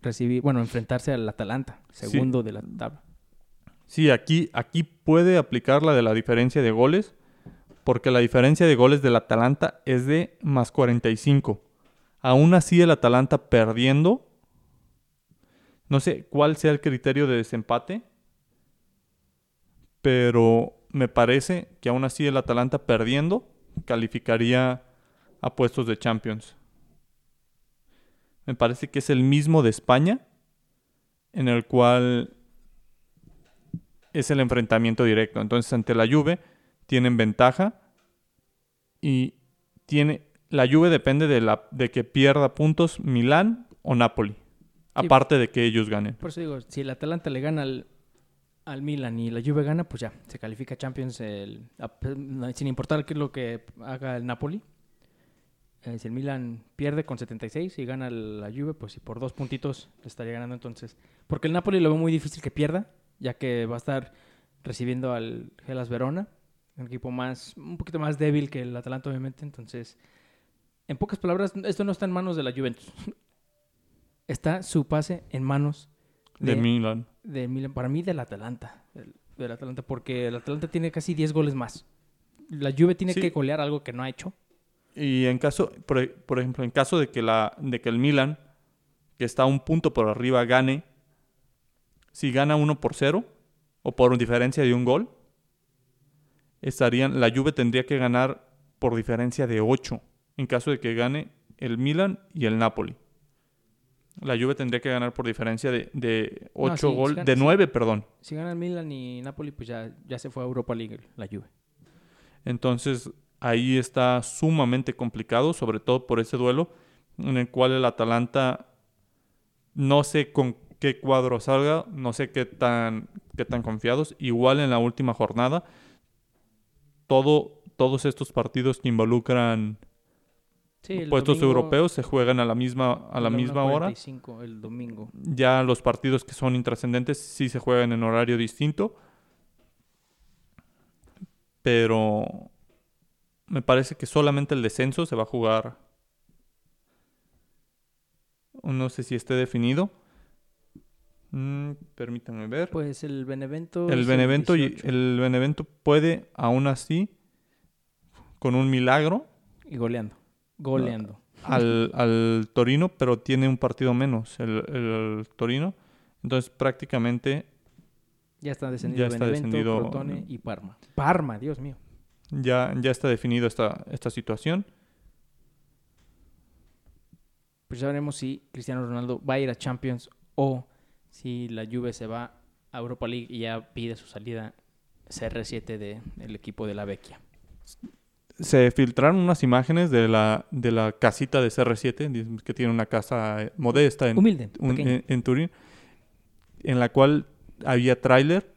Speaker 1: recibir, bueno, enfrentarse al Atalanta, segundo de la tabla.
Speaker 2: Sí, aquí, aquí puede aplicar la de la diferencia de goles, porque la diferencia de goles del Atalanta es de más 45. Aún así el Atalanta perdiendo, no sé cuál sea el criterio de desempate, pero me parece que aún así el Atalanta perdiendo calificaría a puestos de Champions. Me parece que es el mismo de España, en el cual es el enfrentamiento directo. Entonces, ante la Juve tienen ventaja y tiene la Juve depende de la de que pierda puntos Milán o Napoli, aparte de que ellos ganen.
Speaker 1: Por eso digo, si el Atalanta le gana al, al Milan y la Juve gana, pues ya, se califica Champions sin importar qué es lo que haga el Napoli. Eh, si el Milan pierde con 76 y gana la Juve, pues si por dos puntitos le estaría ganando entonces. Porque el Napoli lo veo muy difícil que pierda, ya que va a estar recibiendo al Gelas Verona, un equipo más, un poquito más débil que el Atalanta, obviamente. Entonces, en pocas palabras, esto no está en manos de la Juventus. Está su pase en manos
Speaker 2: de, Milan.
Speaker 1: De Milan. Para mí, del Atalanta. Del, Atalanta, porque el Atalanta tiene casi 10 goles más. La Juve tiene que golear algo que no ha hecho.
Speaker 2: Y en caso, por, por, ejemplo, en caso de que, la, de que el Milan, que está un punto por arriba, gane, si gana 1 por 0 o por diferencia de un gol, estarían, la Juve tendría que ganar por diferencia de 8 en caso de que gane el Milan y el Napoli. La Juve tendría que ganar por diferencia de, de 8 goles, de 9, perdón.
Speaker 1: Si gana el Milan y Napoli, pues ya, ya se fue a Europa League la Juve.
Speaker 2: Entonces ahí está sumamente complicado, sobre todo por ese duelo en el cual el Atalanta no sé con qué cuadro salga, no sé qué tan, qué tan confiados. Igual en la última jornada, todo, todos estos partidos que involucran puestos europeos se juegan a la misma, a la misma hora.
Speaker 1: el domingo.
Speaker 2: Ya los partidos que son intrascendentes sí se juegan en horario distinto. Pero me parece que solamente el descenso se va a jugar. No sé si esté definido. Mm, permítanme ver.
Speaker 1: Pues el Benevento.
Speaker 2: El Benevento, y el Benevento puede, aún así, con un milagro.
Speaker 1: Y goleando. Goleando.
Speaker 2: Al, al Torino, pero tiene un partido menos el, Torino. Entonces prácticamente.
Speaker 1: Ya está descendido. Ya está descendido. Crotone y Parma. Parma, Dios mío.
Speaker 2: Ya, ya está definido esta, esta situación.
Speaker 1: Pues ya veremos si Cristiano Ronaldo va a ir a Champions o si la Juve se va a Europa League y ya pide su salida CR7 del equipo de la Vecchia.
Speaker 2: Se filtraron unas imágenes de la, de la casita de CR7, que tiene una casa eh, modesta en,
Speaker 1: Humilde,
Speaker 2: en, Turín, en la cual había tráiler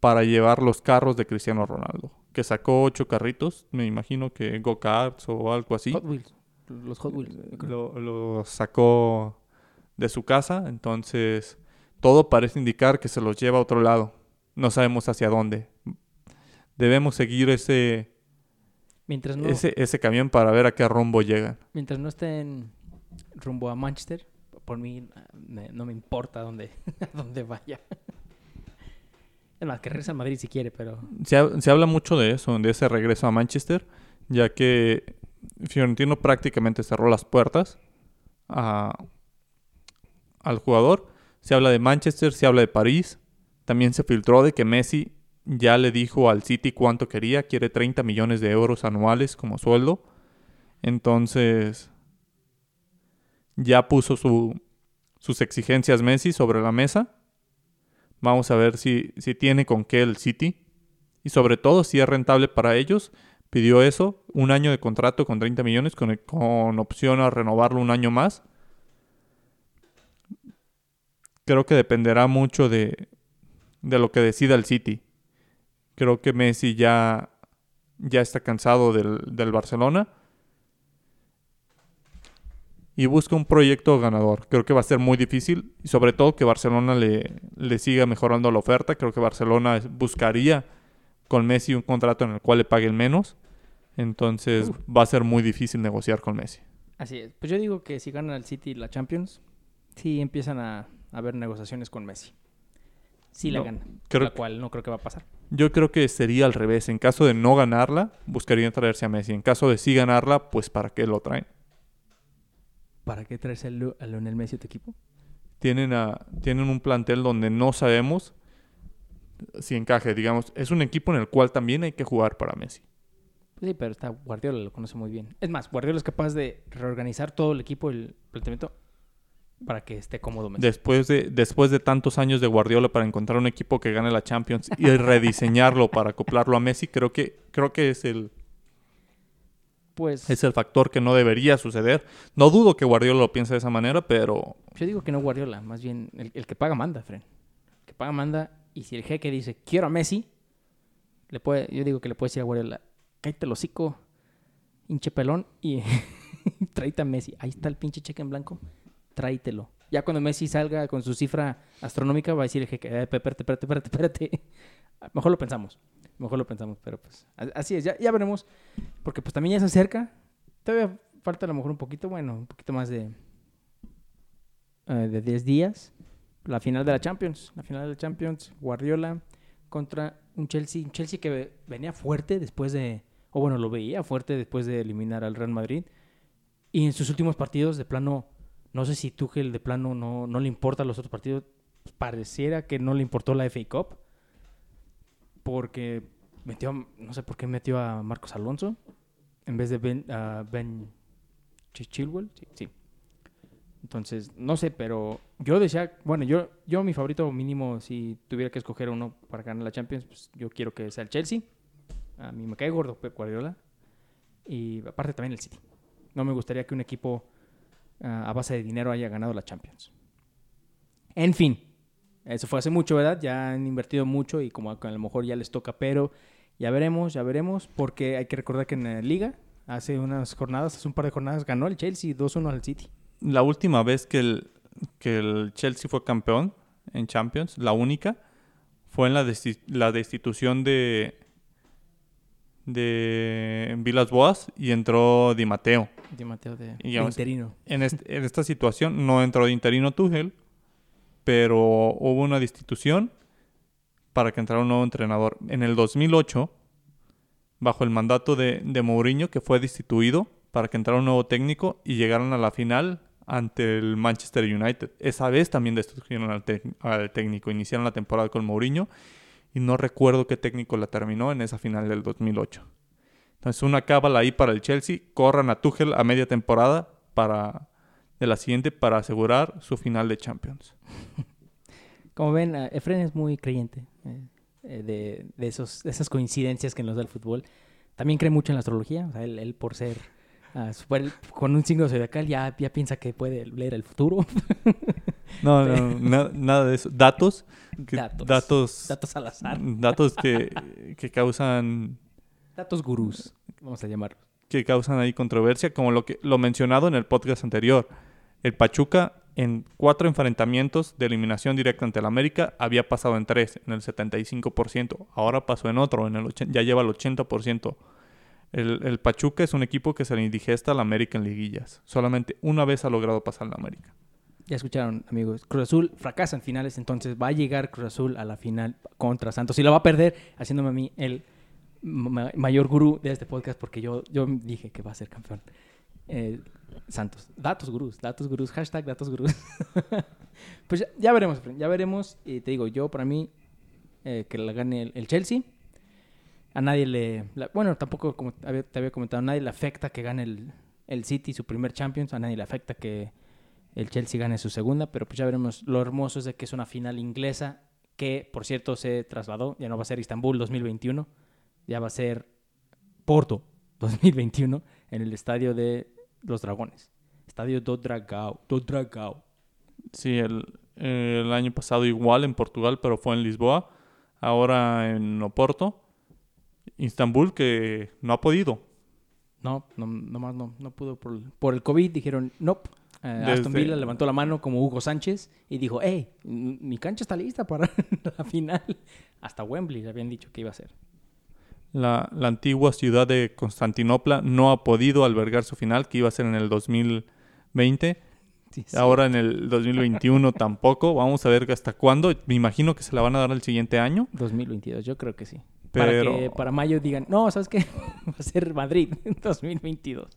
Speaker 2: para llevar los carros de Cristiano Ronaldo, que sacó ocho carritos, me imagino que go-karts o algo así.
Speaker 1: Hot Wheels, los Hot Wheels.
Speaker 2: Lo, lo sacó de su casa, entonces todo parece indicar que se los lleva a otro lado. No sabemos hacia dónde. Debemos seguir ese,
Speaker 1: mientras
Speaker 2: ese, ese camión para ver a qué rumbo llegan.
Speaker 1: Mientras no estén rumbo a Manchester, por mí no me importa dónde, dónde vaya. Es más, que regrese a Madrid si quiere, pero...
Speaker 2: Se, se habla mucho de eso, de ese regreso a Manchester, ya que Fiorentino prácticamente cerró las puertas a, al jugador. Se habla de Manchester, se habla de París. También se filtró de que Messi ya le dijo al City cuánto quería. Quiere 30 millones de euros anuales como sueldo. Entonces, ya puso su, sus exigencias Messi sobre la mesa. Vamos a ver si, si tiene con qué el City. Y sobre todo si es rentable para ellos. Pidió eso, un año de contrato con 30 millones con, con opción a renovarlo un año más creo que dependerá mucho de, de lo que decida el City. Creo que Messi ya, ya está cansado del, del Barcelona y busca un proyecto ganador. Creo que va a ser muy difícil y sobre todo que Barcelona le, le siga mejorando la oferta. Creo que Barcelona buscaría con Messi un contrato en el cual le paguen menos. Entonces va a ser muy difícil negociar con Messi.
Speaker 1: Así es. Pues yo digo que si gana el City la Champions, sí empiezan a, haber negociaciones con Messi. Sí la gana. la cual no creo que va a pasar.
Speaker 2: Yo creo que sería al revés. En caso de no ganarla, buscarían traerse a Messi. En caso de sí ganarla, pues ¿para qué lo traen?
Speaker 1: ¿Para qué traerse a Lionel Messi a tu equipo?
Speaker 2: Tienen, a, tienen un plantel donde no sabemos si encaje. Digamos, es un equipo en el cual también hay que jugar para Messi.
Speaker 1: Sí, pero está Guardiola lo conoce muy bien. Es más, Guardiola es capaz de reorganizar todo el equipo, el planteamiento, para que esté cómodo.
Speaker 2: Messi. Después de, después de tantos años de Guardiola para encontrar un equipo que gane la Champions y rediseñarlo para acoplarlo a Messi, creo que, creo que es el,
Speaker 1: pues...
Speaker 2: Es el factor que no debería suceder. No dudo que Guardiola lo piense de esa manera, pero...
Speaker 1: Yo digo que no Guardiola, más bien el, que paga manda, Fren. El que paga manda, y si el jeque dice, quiero a Messi, le puede, yo digo que le puede decir a Guardiola, cállate el hocico, hinche pelón, y tráete a Messi. Ahí está el pinche cheque en blanco, tráetelo. Ya cuando Messi salga con su cifra astronómica, va a decir el jeque, eh, espérate, espérate, espérate, espérate. Mejor lo pensamos. Mejor lo pensamos, pero pues así es, ya, ya veremos. Porque pues también ya se acerca. Todavía falta a lo mejor un poquito, bueno, un poquito más de, eh, de 10 días. La final de la Champions. La final de la Champions, Guardiola contra un Chelsea. Un Chelsea que venía fuerte después de, o bueno, lo veía fuerte después de eliminar al Real Madrid. Y en sus últimos partidos, de plano, no sé si Tuchel de plano no, no le importa los otros partidos. Pareciera que no le importó la FA Cup porque metió, no sé por qué metió a Marcos Alonso en vez de Ben, ben Chilwell. Sí, Entonces, no sé, pero yo decía, bueno, yo, yo mi favorito mínimo, si tuviera que escoger uno para ganar la Champions, pues yo quiero que sea el Chelsea. A mí me cae gordo Pep Guardiola. Y aparte también el City. No me gustaría que un equipo ah, a base de dinero haya ganado la Champions. En fin, eso fue hace mucho, ¿verdad? Ya han invertido mucho y como a lo mejor ya les toca, pero ya veremos, ya veremos, porque hay que recordar que en la liga, hace unas jornadas, hace un par de jornadas, ganó el Chelsea 2-1 al City.
Speaker 2: La última vez que el, que el Chelsea fue campeón en Champions, la única, fue en la, la destitución de, de Vilas Boas y entró Di Mateo.
Speaker 1: Di Mateo de, interino.
Speaker 2: En, en, esta situación no entró de interino Tuchel, pero hubo una destitución para que entrara un nuevo entrenador. En el 2008, bajo el mandato de, de Mourinho, que fue destituido para que entrara un nuevo técnico y llegaron a la final ante el Manchester United. Esa vez también destituyeron al, al, técnico. Iniciaron la temporada con Mourinho y no recuerdo qué técnico la terminó en esa final del 2008. Entonces una cábala ahí para el Chelsea. Corran a Tuchel a media temporada para de la siguiente para asegurar su final de Champions.
Speaker 1: Como ven, eh, Efren es muy creyente eh, eh, de, de, esos, de esas coincidencias que nos da el fútbol. También cree mucho en la astrología. O sea, él, por ser uh, super, con un signo zodiacal ya, ya piensa que puede leer el futuro.
Speaker 2: no, no, nada de eso. Datos.
Speaker 1: datos.
Speaker 2: Datos.
Speaker 1: Datos al azar.
Speaker 2: Datos que, que causan...
Speaker 1: Datos gurús, vamos a llamarlos.
Speaker 2: Que causan ahí controversia, como lo, que, lo mencionado en el podcast anterior. El Pachuca en cuatro enfrentamientos de eliminación directa ante el América había pasado en tres, en el 75%. Ahora pasó en otro, en el ya lleva el 80%. El, el, Pachuca es un equipo que se le indigesta al América en liguillas. Solamente una vez ha logrado pasar la América.
Speaker 1: Ya escucharon, amigos. Cruz Azul fracasa en finales, entonces va a llegar Cruz Azul a la final contra Santos y lo va a perder, haciéndome a mí el mayor gurú de este podcast porque yo, yo dije que va a ser campeón. Eh, Santos. Datos gurús, datos gurús, hashtag datos gurús. pues ya, veremos, ya veremos. Y te digo, yo para mí, eh, que la gane el, Chelsea. A nadie le... bueno, tampoco, como te había comentado, a nadie le afecta que gane el, el City su primer Champions. A nadie le afecta que el Chelsea gane su segunda. Pero pues ya veremos. Lo hermoso es de que es una final inglesa que, por cierto, se trasladó. Ya no va a ser Istambul 2021. Ya va a ser Porto 2021 en el estadio de los Dragones. Estadio do Dragao. Do Dragao.
Speaker 2: Sí, el, el año pasado igual en Portugal, pero fue en Lisboa. Ahora en Oporto. Istanbul que no ha podido.
Speaker 1: No, no, nomás no, no pudo por, por el COVID. Dijeron, no. Eh, Aston Villa levantó la mano como Hugo Sánchez y dijo, hey, mi cancha está lista para la final. Hasta Wembley le habían dicho que iba a ser.
Speaker 2: La, la, antigua ciudad de Constantinopla no ha podido albergar su final, que iba a ser en el 2020. Ahora en el 2021 tampoco. Vamos a ver hasta cuándo. Me imagino que se la van a dar el siguiente año.
Speaker 1: 2022, yo creo que sí. Para que para mayo digan, no, ¿sabes qué? Va a ser Madrid en 2022.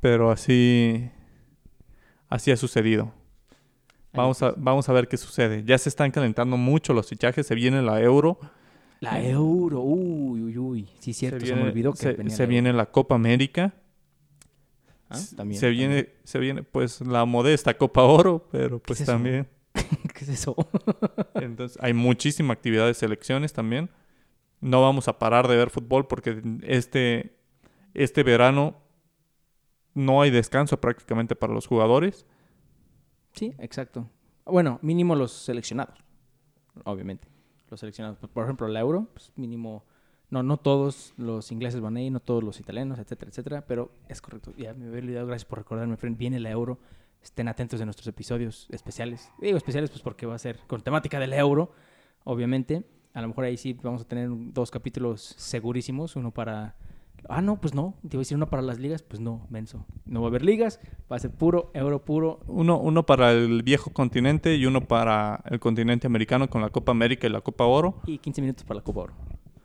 Speaker 2: Pero así, así ha sucedido. Vamos a, vamos a ver qué sucede. Ya se están calentando mucho los fichajes. Se viene la Euro.
Speaker 1: La Euro, uy, uy, uy. Sí, cierto, se, me olvidó que
Speaker 2: se, se viene la Copa América. ¿Ah? También, se viene, se viene, pues, la modesta Copa Oro, pero pues también.
Speaker 1: ¿Qué es eso?
Speaker 2: Entonces, hay muchísima actividad de selecciones también. No vamos a parar de ver fútbol porque este, este verano no hay descanso prácticamente para los jugadores.
Speaker 1: Sí, exacto. Bueno, mínimo los seleccionados, obviamente. Los seleccionados, por ejemplo, el Euro, pues mínimo no, no todos los ingleses van ahí, no todos los italianos, etcétera, etcétera, pero es correcto. Ya me había olvidado, gracias por recordarme, friend. Viene la euro. Estén atentos de nuestros episodios especiales. Digo especiales pues porque va a ser con temática del euro, obviamente. A lo mejor ahí sí vamos a tener dos capítulos segurísimos, uno para... Ah, no, pues no. Te iba a decir uno para las ligas, pues no, menso. No va a haber ligas, va a ser puro euro puro.
Speaker 2: Uno, uno para el viejo continente y uno para el continente americano con la Copa América y la Copa Oro.
Speaker 1: Y 15 minutos para la Copa Oro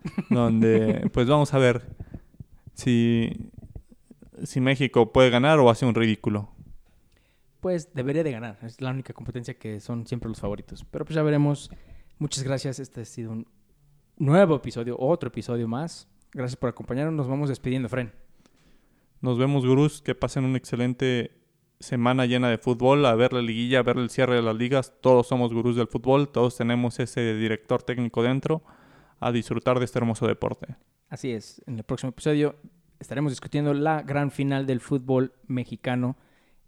Speaker 2: donde pues vamos a ver si, si México puede ganar o hace un ridículo.
Speaker 1: Pues debería de ganar, es la única competencia que son siempre los favoritos. Pero pues ya veremos. Muchas gracias, este ha sido un nuevo episodio, otro episodio más. Gracias por acompañarnos, nos vamos despidiendo, Fren.
Speaker 2: Nos vemos, gurús, que pasen una excelente semana llena de fútbol, a ver la liguilla, a ver el cierre de las ligas. Todos somos gurús del fútbol, todos tenemos ese director técnico dentro a disfrutar de este hermoso deporte.
Speaker 1: Así es, en el próximo episodio estaremos discutiendo la gran final del fútbol mexicano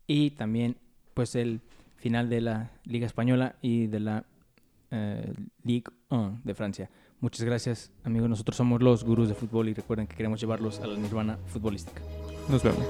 Speaker 1: y también pues el final de la Liga Española y de la eh, Ligue 1 de Francia. Muchas gracias amigos, nosotros somos los gurús de fútbol y recuerden que queremos llevarlos a la nirvana futbolística.
Speaker 2: Nos vemos.